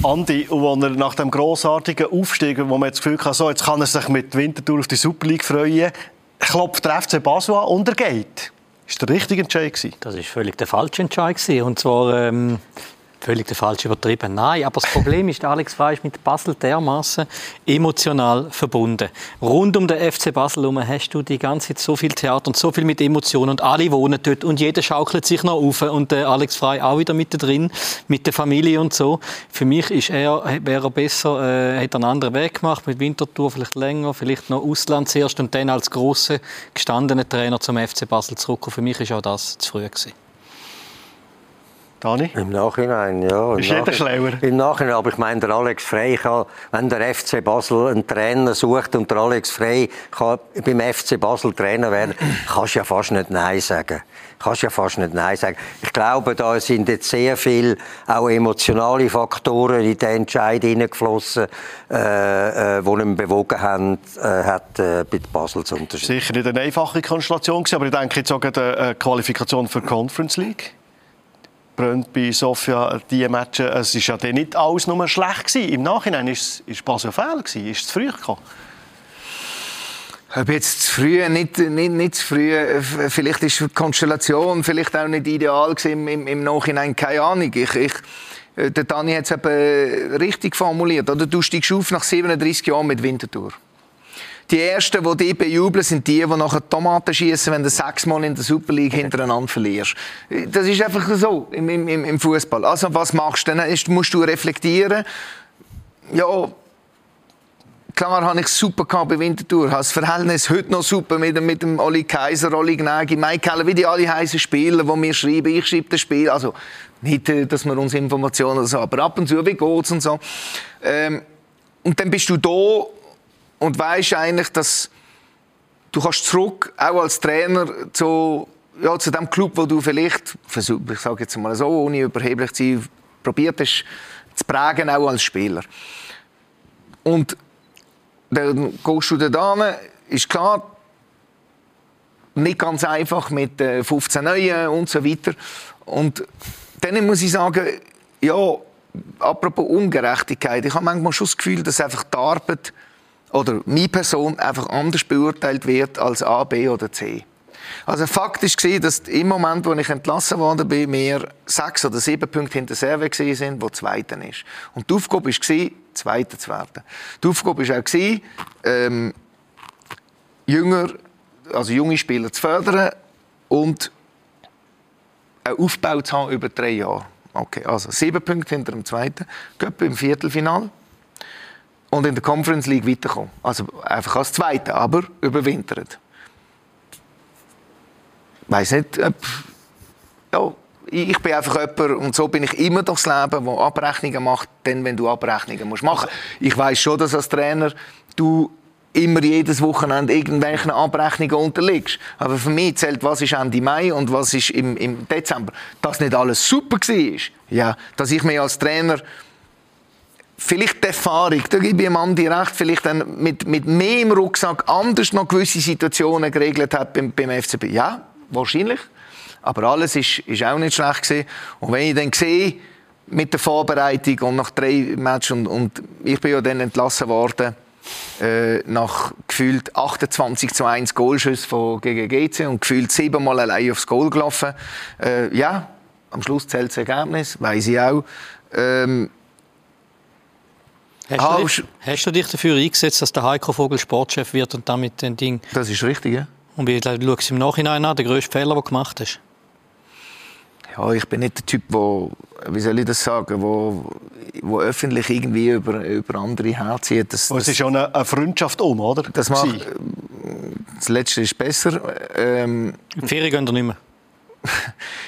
Andi, und er nach dem grossartigen Aufstieg, wo man das Gefühl hatte, so, jetzt kann er sich mit Winterthur auf die Super League freuen, klopft der FC Basel an und er geht. Ist der richtige Entscheid gewesen? Das ist völlig der falsche Entscheid gewesen. Und zwar ähm, völlig der falsche übertrieben. Nein, aber das Problem ist, Alex Frey ist mit Basel dermaßen emotional verbunden. Rund um den FC Basel herum hast du die ganze Zeit so viel Theater und so viel mit Emotionen und alle wohnen dort und jeder schaukelt sich noch auf und der Alex Frey auch wieder mit drin, mit der Familie und so. Für mich ist er, wäre er besser, äh, hätte einen anderen Weg gemacht, mit Winterthur vielleicht länger, vielleicht noch Ausland zuerst und dann als große gestandene Trainer zum FC Basel zurückkommen. Für mich ist auch das zu früh gewesen. Dani? Im Nachhinein, ja. Ist jeder schlauer? Im Nachhinein, aber ich meine, der Alex Frey kann, wenn der FC Basel einen Trainer sucht und der Alex Frey kann beim FC Basel Trainer werden, kannst du ja fast nicht Nein sagen. Kannst ja fast nicht Nein sagen. Ich glaube, da sind jetzt sehr viele auch emotionale Faktoren in den Entscheid hineingeflossen, äh, äh, die ihn bewogen haben, äh, hat, äh, bei Basel zu unterstützen. Sicher nicht eine einfache Konstellation, aber ich denke jetzt auch an die Qualifikation für die Conference League. Brönnt bei Sofia die Matches, es war ja dann nicht alles nur schlecht gewesen. Im Nachhinein war es, ist Basel fehl gewesen, ist es zu früh gekommen. Ob jetzt zu früh, nicht, nicht, nicht zu früh, vielleicht ist die Konstellation vielleicht auch nicht ideal gewesen im, im Nachhinein, keine Ahnung. Ich, ich, der Dani hat es richtig formuliert. Oder? Du steigst auf nach 37 Jahren mit Winterthur. Die Ersten, die dich bejubeln, sind die, die nachher Tomaten schießen, wenn du sechsmal in der Super League hintereinander verlierst. Das ist einfach so im, im, im Fußball. Also was machst du? Dann musst du reflektieren. Ja, klar habe ich super gehabt bei Winterthur. Habe das Verhältnis heute noch super mit, mit dem Oli Kaiser, Oli Gnagi, Mike Keller, wie die alle heißen Spieler, die mir schreiben. Ich schreibe das Spiel. Also nicht, äh, dass wir uns Informationen so, aber ab und zu, wie geht's und so. Ähm, und dann bist du da und weißt eigentlich, dass du kannst zurück, auch als Trainer, zu, ja, zu dem Club, wo du vielleicht, ich sage jetzt mal so, ohne überheblich zu sein, probiert hast, zu prägen, auch als Spieler. Und dann gehst du da ist klar, nicht ganz einfach mit 15 äh, Neuen und so weiter. Und dann muss ich sagen, ja, apropos Ungerechtigkeit, ich habe manchmal schon das Gefühl, dass einfach die Arbeit oder meine Person einfach anders beurteilt wird als A, B oder C. Also Fakt ist dass im Moment, wo ich entlassen worden bin, wir sechs oder sieben Punkte hinter Serve sind, wo Zweiter ist. Und die Aufgabe war, Zweiter zu werden. Die Aufgabe war auch, ähm, Jünger, also junge Spieler zu fördern und einen Aufbau zu haben über drei Jahre. Okay, also sieben Punkte hinter dem Zweiten, Göppe im Viertelfinale und in der Conference League weiterkommen. Also einfach als Zweiter, aber überwintert. Ich weiß nicht, ob, ja, ich bin einfach jemand, und so bin ich immer durchs Leben, der Abrechnungen macht, dann, wenn du Abrechnungen musst machen. Ich weiß schon, dass als Trainer du immer jedes Wochenende irgendwelchen Abrechnungen unterliegst. Aber für mich zählt, was ist Ende Mai und was ist im, im Dezember. Dass nicht alles super war, ja, dass ich mir als Trainer vielleicht die Erfahrung, da gebe ich dem Andi recht, vielleicht dann mit, mit mehr im Rucksack anders noch gewisse Situationen geregelt hat beim, beim FCB. Ja, wahrscheinlich. Aber alles ist, ist auch nicht schlecht gewesen. Und wenn ich dann sehe, mit der Vorbereitung und nach drei Matches und, und ich bin ja dann entlassen worden, äh, nach gefühlt 28 zu 1 Goalschüsse von gegen GC und gefühlt siebenmal allein aufs Goal gelaufen. Äh, ja, am Schluss zählt das Ergebnis, weiß ich auch. Ähm, Hast, Ah, du dich, hast du dich dafür eingesetzt, dass der Heiko Vogel Sportchef wird und damit ein Ding? das ist richtig, ja. Und wie schaust du es im Nachhinein an, der grösste Fehler, den du gemacht hast? Ja, ich bin nicht der Typ, wo, wie soll ich das sagen, wo, wo öffentlich irgendwie über, über andere herzieht. Das, Und es ist schon eine, eine Freundschaft um, oder? das, macht, das Letzte ist besser. Ähm, die Ferien gehen wir nicht mehr.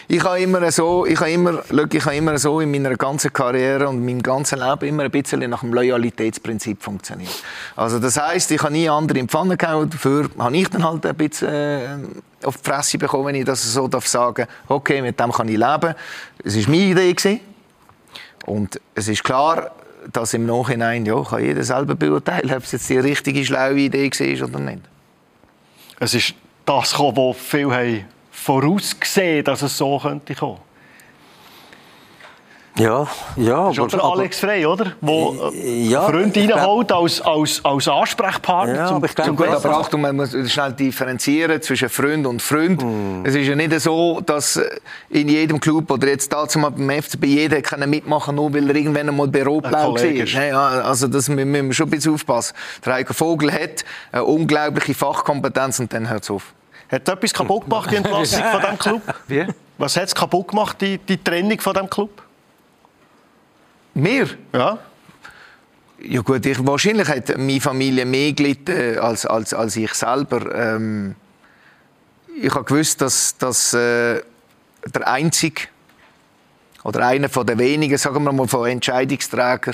Ich habe immer so, ich habe immer, ich habe immer so in meiner ganzen Karriere und meinem ganzen Leben immer ein bisschen nach dem Loyalitätsprinzip funktioniert. Also das heißt, ich habe nie andere in die Pfanne gehauen, dafür habe ich dann halt ein bisschen äh, auf die Fresse bekommen, wenn ich das so darf sagen. Okay, mit dem kann ich leben. Es war meine Idee gewesen. und es ist klar, dass im Nachhinein ja, kann jeder selber beurteilen, ob es jetzt die richtige schlaue Idee war oder nicht. Es ist das was viele haben vorausgesehen dass es so könnte kommen. Ja, ja. Das ist der Alex Frey, oder? Wo äh, Ja, Freunde reinholt als, als, als Ansprechpartner. Ja, aber ich glaub, zum Gut, aber Achtung, man muss schnell differenzieren zwischen Freund und Freund. Mm. Es ist ja nicht so, dass äh, in jedem Club oder jetzt dazu mal beim FCB jeder kann mitmachen nur weil er irgendwann einmal bei Rot-Blau war. Ja, also das müssen wir schon ein bisschen aufpassen. Der Heiko Vogel hat eine unglaubliche Fachkompetenz und dann hört es auf. Hat etwas kaputt gemacht, die Entlassung von diesem Club? Wie? Was hat es kaputt gemacht, die, die Trennung von diesem Club? Mir? Ja. Ja gut, ich, wahrscheinlich hat meine Familie mehr gelitten als, als, als ich selber. Ähm, ich habe gewusst, dass, dass äh, der einzige oder einer von der wenigen, sagen wir mal, von Entscheidungsträger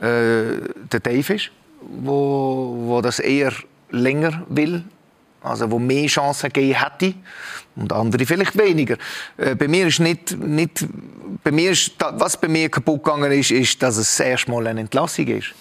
äh, der Dave ist, wo, wo das eher länger will, also wo mehr Chancen gegeben hätte und andere vielleicht weniger. Äh, bei mir ist nicht, nicht bei mir ist, was bei mir kaputt gegangen ist, ist, dass es das erste Mal eine Entlassung ist.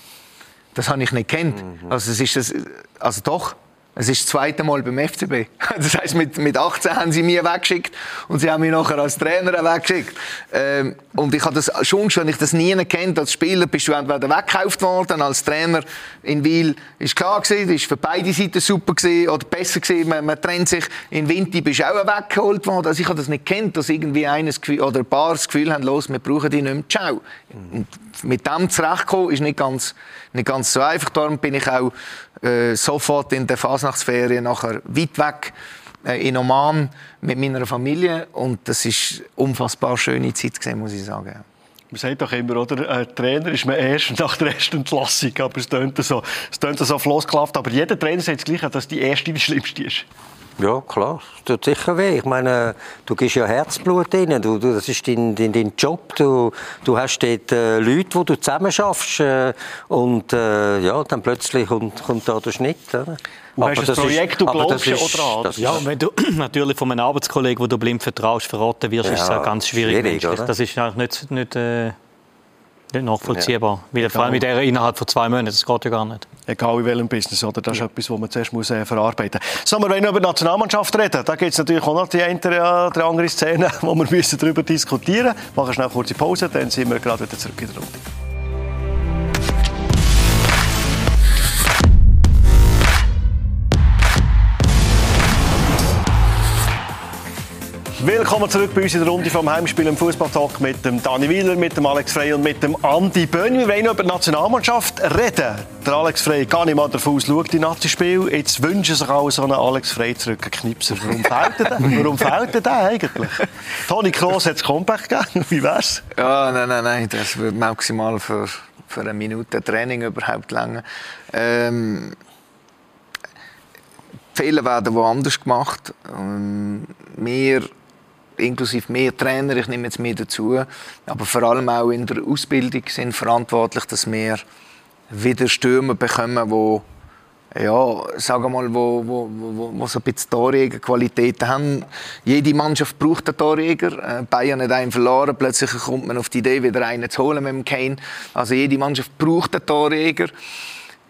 Das habe ich nicht kennt. Also es ist das, also doch. Es ist das zweite Mal beim FCB. Das heißt, mit, mit 18 haben sie mich weggeschickt und sie haben mich nachher als Trainer weggeschickt. Ähm, und ich habe das schon, schon ich das nie kennt. Als Spieler bist du entweder weggekauft worden, als Trainer in Wiel ist klar gewesen, ist für beide Seiten super gewesen, oder besser gewesen, man, man trennt sich. In Winti bist du auch weggeholt worden. Also ich habe das nicht kennt, dass irgendwie eines oder ein paar das Gefühl haben, los, wir brauchen die nicht mehr. Ciao. Und mit dem zurechtkommen ist nicht ganz, nicht ganz so einfach. Darum bin ich auch äh, sofort in der Fasnachtsferien nachher weit weg äh, in Oman mit meiner Familie und das ist unfassbar schöne Zeit gewesen, muss ich sagen. Man sagt doch immer, oder? Ein Trainer ist man erst nach der ersten Entlassung. Aber es tönt so, es tönt so. Aber jeder Trainer sagt das Gleiche, dass die erste die schlimmste ist. Ja, klar. Das tut sicher weh. Ich meine, du gibst ja Herzblut rein. Du, du, das ist dein, dein, dein Job. Du, du hast dort äh, Leute, die du zusammen schaffst. Äh, und äh, ja, dann plötzlich kommt, kommt da der Schnitt. Oder? Du hast ein Projekt, du aber glaubst das ja ist- auch dran, das Ja, ist- und wenn du natürlich von einem Arbeitskollegen, wo du blind vertraust, verraten wirst, ist es Ja, auch ganz schwierig. schwierig? Das ist eigentlich nicht, nicht, äh, nicht nachvollziehbar. Weil, vor allem mit der innerhalb von zwei Monaten, das geht ja gar nicht. Egal in welchem Business, oder? Das ist etwas, was man zuerst muss, äh, verarbeiten muss. So, wir wollen noch über die Nationalmannschaft reden. Da gibt es natürlich auch noch die eine oder die andere Szene, wo wir müssen darüber diskutieren müssen. Machen schnell eine kurze Pause, dann sind wir gerade wieder zurück in der Runde. Willkommen zurück bei uns in der Runde vom Heimspiel im Fußballtalk mit dem Dani Wieler, mit dem Alex Frey und mit dem Andi Bönn. Wir wollen über die Nationalmannschaft reden. Der Alex Frey gar nicht mal davon aus, schaut die Nazi-Spiel. Jetzt wünschen sich alle so einen Alex Frey zurück, einen Knipser. Warum fehlt er denn? Warum fehlt er denn eigentlich? Toni Kroos hat das Comeback gegeben. Wie wär's? Ja, nein, nein, nein, das würde maximal für, für eine Minute Training überhaupt länger. Ähm, Fehler werden woanders gemacht. Ähm, mehr, inklusive mehr Trainer, ich nehme jetzt mehr dazu, aber vor allem auch in der Ausbildung sind verantwortlich, dass wir wieder Stürmer bekommen, wo ja, sagen mal, wo, wo, wo, wo so ein bisschen Torjägerqualitäten haben. Jede Mannschaft braucht einen Torjäger. Äh, Bayern hat einen verloren, plötzlich kommt man auf die Idee, wieder einen zu holen mit dem Kane. Also jede Mannschaft braucht einen Torjäger.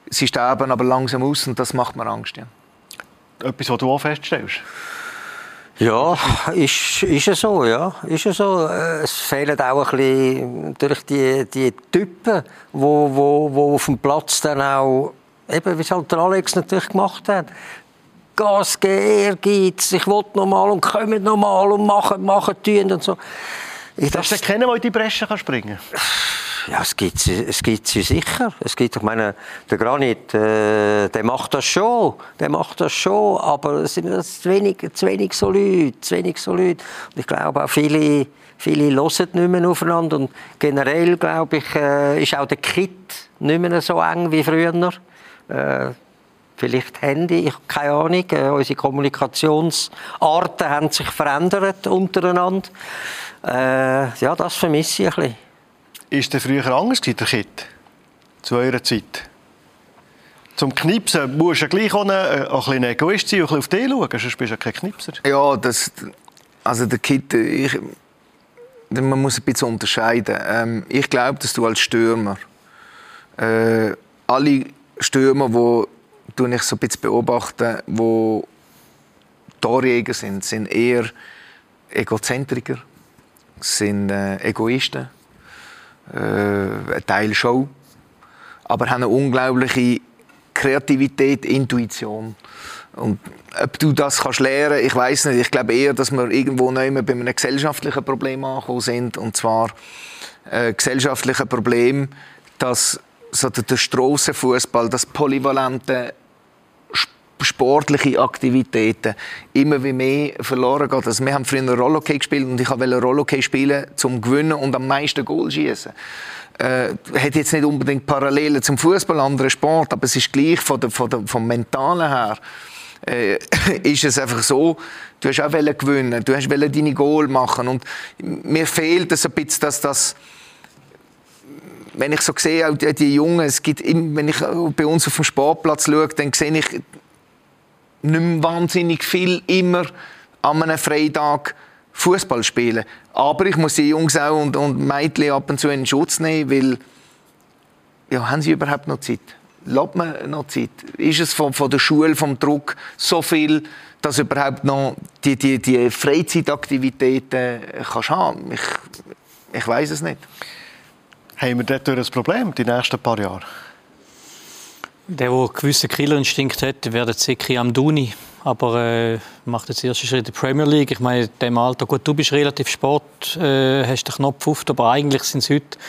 Sie sterben aber langsam aus und das macht mir Angst. Ja. Etwas, was du auch feststellst. Ja, ist, ist es so, ja. Ist es so. Äh, Es fehlen auch ein bisschen durch die, die Typen, wo, wo, wo auf dem Platz dann auch eben, wie es halt der Alex natürlich gemacht hat. Gas geben, Ehrgeiz, ich will nochmal und kommen nochmal und machen, machen, tun und so. Ich das ist keiner, der in die Bresche kann springen kann? Ja, es gibt, es gibt sie sicher. Es gibt, ich meine, der Granit, äh, der macht das schon, der macht das schon, aber es sind zu wenig, zu wenig so Leute, zu wenig so Leute. Und ich glaube auch viele, viele hören nicht mehr aufeinander und generell, glaube ich, äh, ist auch der Kit nicht mehr so eng wie früher. Äh, vielleicht Handy, ich habe keine Ahnung. Äh, unsere Kommunikationsarten haben sich verändert untereinander. Äh, ja, das vermisse ich ein bisschen. Ist der früher anders der Kit? Zu eurer Zeit? Zum Knipsen musst du ja gleich auch ein, ein bisschen Egoist sein und auf dich schauen, sonst bist du ja kein Knipser. Ja, das, also der Kit, ich, man muss ein bisschen unterscheiden. Ähm, ich glaube, dass du als Stürmer, äh, alle Stürmer, die ich so ein bisschen beobachte, die Torjäger sind, sind eher Egozentriker, sind äh, Egoisten äh, ein Teil Show, aber haben eine unglaubliche Kreativität, Intuition. Und ob du das kannst lernen, ich weiß nicht. Ich glaube eher, dass wir irgendwo neu bei einem gesellschaftlichen Problem angekommen sind. Und zwar äh, gesellschaftliche Problem, dass so der, der Strassenfußball, das polyvalente sportliche Aktivitäten immer wie mehr verloren geht. Also wir haben früher Rollhockey gespielt und ich wollte Rollhockey spielen, zum gewinnen und am meisten Goal schießen. Äh, hat jetzt nicht unbedingt Parallelen zum Fußball, anderen Sport, aber es ist gleich von der, von der, vom Mentalen her. Äh, ist es einfach so, du hast auch gewinnen, du hast deine Goal machen und mir fehlt es ein bisschen, dass das wenn ich so sehe, auch die Jungen, es gibt, wenn ich bei uns auf dem Sportplatz schaue, dann sehe ich nicht mehr wahnsinnig viel immer an einem Freitag Fußball spielen. Aber ich muss die Jungs auch und, und Mädchen ab und zu in Schutz nehmen, weil ja, haben sie überhaupt noch Zeit? Lässt man noch Zeit? Ist es von, von der Schule, vom Druck so viel, dass überhaupt noch die, die, die Freizeitaktivitäten kannst haben? Ich, ich weiß es nicht. Haben wir dort ein Problem die nächsten paar Jahre? Der, der gewissen Killerinstinkt hat, wäre der Zeki Amdouni. Aber äh, macht jetzt ersten Schritt in die Premier League. Ich meine, in dem Alter, gut, du bist relativ Sport, äh, hast den Knopf auf, aber eigentlich sind es heute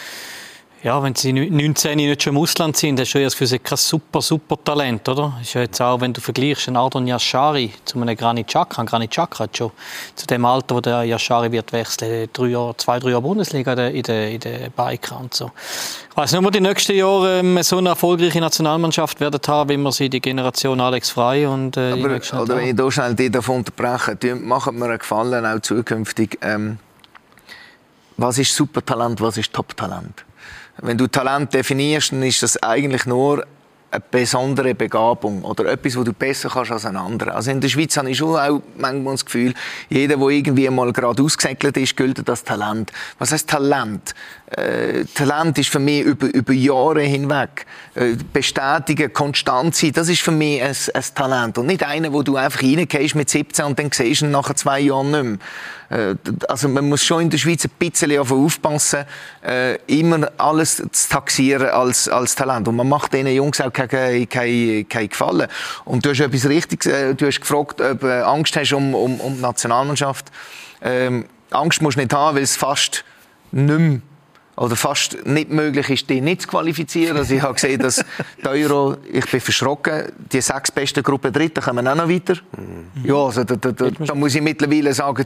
ja, wenn sie 19 nicht schon im Ausland sind, hast du ja das Gefühl, kein super, super Talent, oder? Ist ja jetzt auch, wenn du vergleichst, einen Ardon Yashari zu einem Granit Xhaka. Granit Xhaka hat schon zu dem Alter, wo der Yashari wird wechseln, drei Jahre, zwei, drei Jahre Bundesliga in der, in der Biker und so. Ich weiss nicht, ob wir die nächsten Jahre ähm, so eine erfolgreiche Nationalmannschaft werden haben, wie wir sie die Generation Alex Frei und äh, Aber, oder wenn ich da schnell die davon unterbreche, machen mir einen Gefallen, auch zukünftig. Ähm, was ist Supertalent, was ist Top-Talent? Wenn du Talent definierst, dann ist das eigentlich nur eine besondere Begabung oder etwas, wo du besser kannst als ein anderer. Also in der Schweiz habe ich schon auch manchmal das Gefühl, jeder, der irgendwie mal gerade ausgesegelt ist, gilt das Talent. Was heißt Talent? Äh, Talent ist für mich über, über Jahre hinweg. Äh, bestätigen, konstant sein, das ist für mich ein, ein Talent. Und nicht einer, wo du einfach reingehst mit 17 und dann siehst du ihn nach zwei Jahren nicht mehr. Äh, also man muss schon in der Schweiz ein bisschen aufpassen, äh, immer alles zu taxieren als, als Talent. Und man macht diesen Jungs auch keinen kein, kein Gefallen. Und du hast etwas Richtiges, äh, du hast gefragt, ob du Angst hast um, um, um die Nationalmannschaft. Ähm, Angst musst du nicht haben, weil es fast nicht mehr oder fast nicht möglich ist, die nicht zu qualifizieren. Also ich habe gesehen, dass die Euro, ich bin verschrocken, die sechs besten Gruppen Dritten kommen auch noch weiter. Mhm. Ja, also da, da, da, da, muss ich mittlerweile sagen,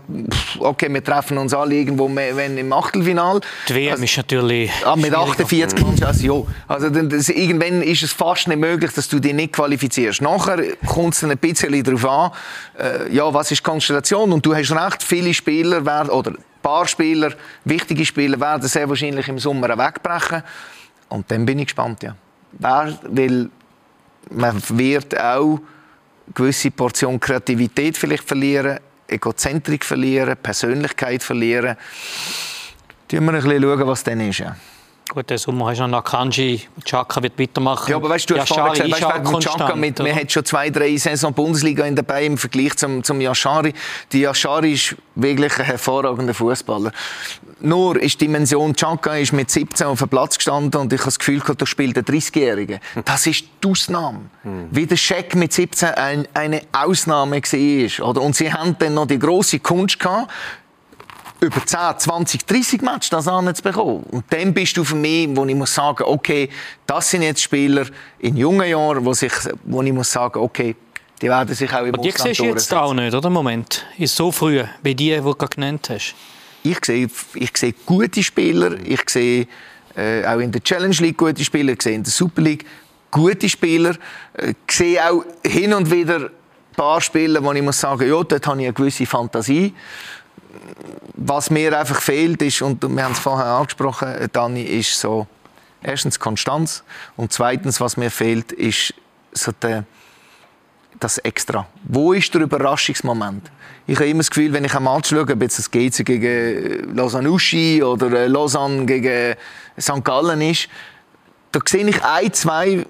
okay, wir treffen uns alle irgendwo wenn im Achtelfinal. Die WM also, ist natürlich ah, Mit 48 Mannschaften, ja. Also das, irgendwann ist es fast nicht möglich, dass du dich nicht qualifizierst. Nachher kommt es ein bisschen darauf an, äh, ja, was ist die Konstellation? Und du hast recht, viele Spieler werden, oder paar Spieler, wichtige Spieler, werden sehr wahrscheinlich im Sommer wegbrechen. Und dann bin ich gespannt, ja. Wer, weil man wird auch eine gewisse Portion Kreativität vielleicht verlieren, Egozentrik verlieren, Persönlichkeit verlieren. Schauen wir ein bisschen, was dann ist. Ja. Gut, der Sommer hast du noch Kanji, Chaka wird weitermachen. Ja, aber weißt du, du hast vorhin gesagt, weißt, Chaka mit, wir haben schon zwei, drei Saison Bundesliga in dabei im Vergleich zum, zum Yashari. Die Yashari ist wirklich ein hervorragender Fußballer. Nur ist die Dimension Chaka ist mit 17 auf dem Platz gestanden und ich habe das Gefühl, da spielt ein 30-Jähriger. Das ist die Ausnahme. Mhm. Wie der Scheck mit 17 ein, eine Ausnahme war. Oder? Und sie haben dann noch die grosse Kunst gehabt, über 10, 20, 30 Matches das anzubekommen. Und dann bist du für mich, wo ich muss sagen, okay, das sind jetzt Spieler in jungen Jahren, wo, sich, wo ich muss sagen, okay, die werden sich auch im Aber die siehst du jetzt auch nicht, oder? Moment. Ist so früh, wie die, die du gerade genannt hast. Ich sehe, ich sehe gute Spieler, ich sehe äh, auch in der Challenge League gute Spieler, ich sehe in der Super League gute Spieler, äh, ich sehe auch hin und wieder ein paar Spieler, wo ich muss sagen, ja, dort habe ich eine gewisse Fantasie was mir einfach fehlt ist, und wir haben es vorher angesprochen, Dani, ist so, erstens Konstanz und zweitens, was mir fehlt, ist so der, das Extra. Wo ist der Überraschungsmoment? Ich habe immer das Gefühl, wenn ich ein Match schaue, ob jetzt das GC gegen Lausanne Uschi oder Lausanne gegen St. Gallen ist, da sehe ich ein, zwei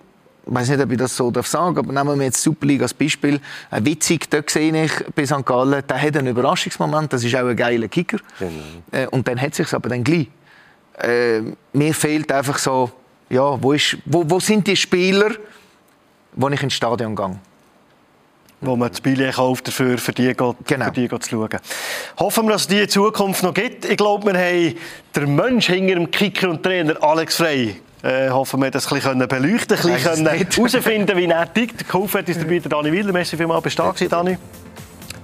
ich weiß nicht, ob ich das so darf sagen aber nehmen wir jetzt Superliga als Beispiel. Ein Witzig, da sehe ich bei St. Gallen, der hat einen Überraschungsmoment, das ist auch ein geiler Kicker. Genau. Äh, und dann hat es sich aber dann gleich. Äh, mir fehlt einfach so, ja, wo, ist, wo, wo sind die Spieler, wo ich ins Stadion gehe? wo man das Billett kauft dafür, für die, genau. für die zu schauen. Hoffen wir, dass es die in Zukunft noch gibt. Ich glaube, wir haben den Mensch hinter dem Kicker und Trainer Alex Frey äh, hoffen wir, das ein bisschen beleuchten können, ein bisschen herausfinden wie er tickt. Geholfen hat uns dabei der Dani Wilder. Merci vielmals, bist du da Dani?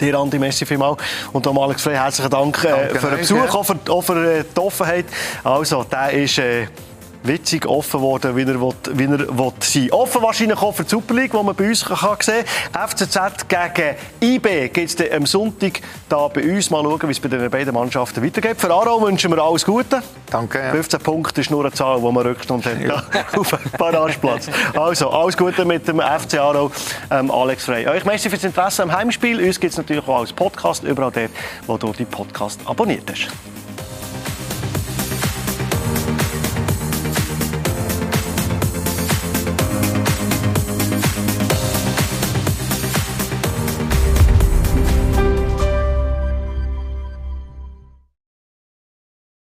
Dir, Andi, merci vielmals. Und auch Alex Frey, herzlichen Dank äh, für den Besuch, auch für, auch für äh, die Offenheit. Also, der ist... Äh, witzig offen worden, wie er, will, wie er will sein Offen wahrscheinlich auch für die Super League, die man bei uns kann sehen kann. FCZ gegen IB gibt es am Sonntag da bei uns. Mal schauen, wie es bei den beiden Mannschaften weitergeht. Für Aro wünschen wir alles Gute. Danke. Ja. 15 Punkte ist nur eine Zahl, die man Rückstand hat ja. auf dem Barrageplatz. Also, alles Gute mit dem FC Aro, ähm, Alex Frey. Euch merci fürs Interesse am Heimspiel. Uns gibt es natürlich auch als Podcast, überall dort, wo du die Podcast abonniert hast.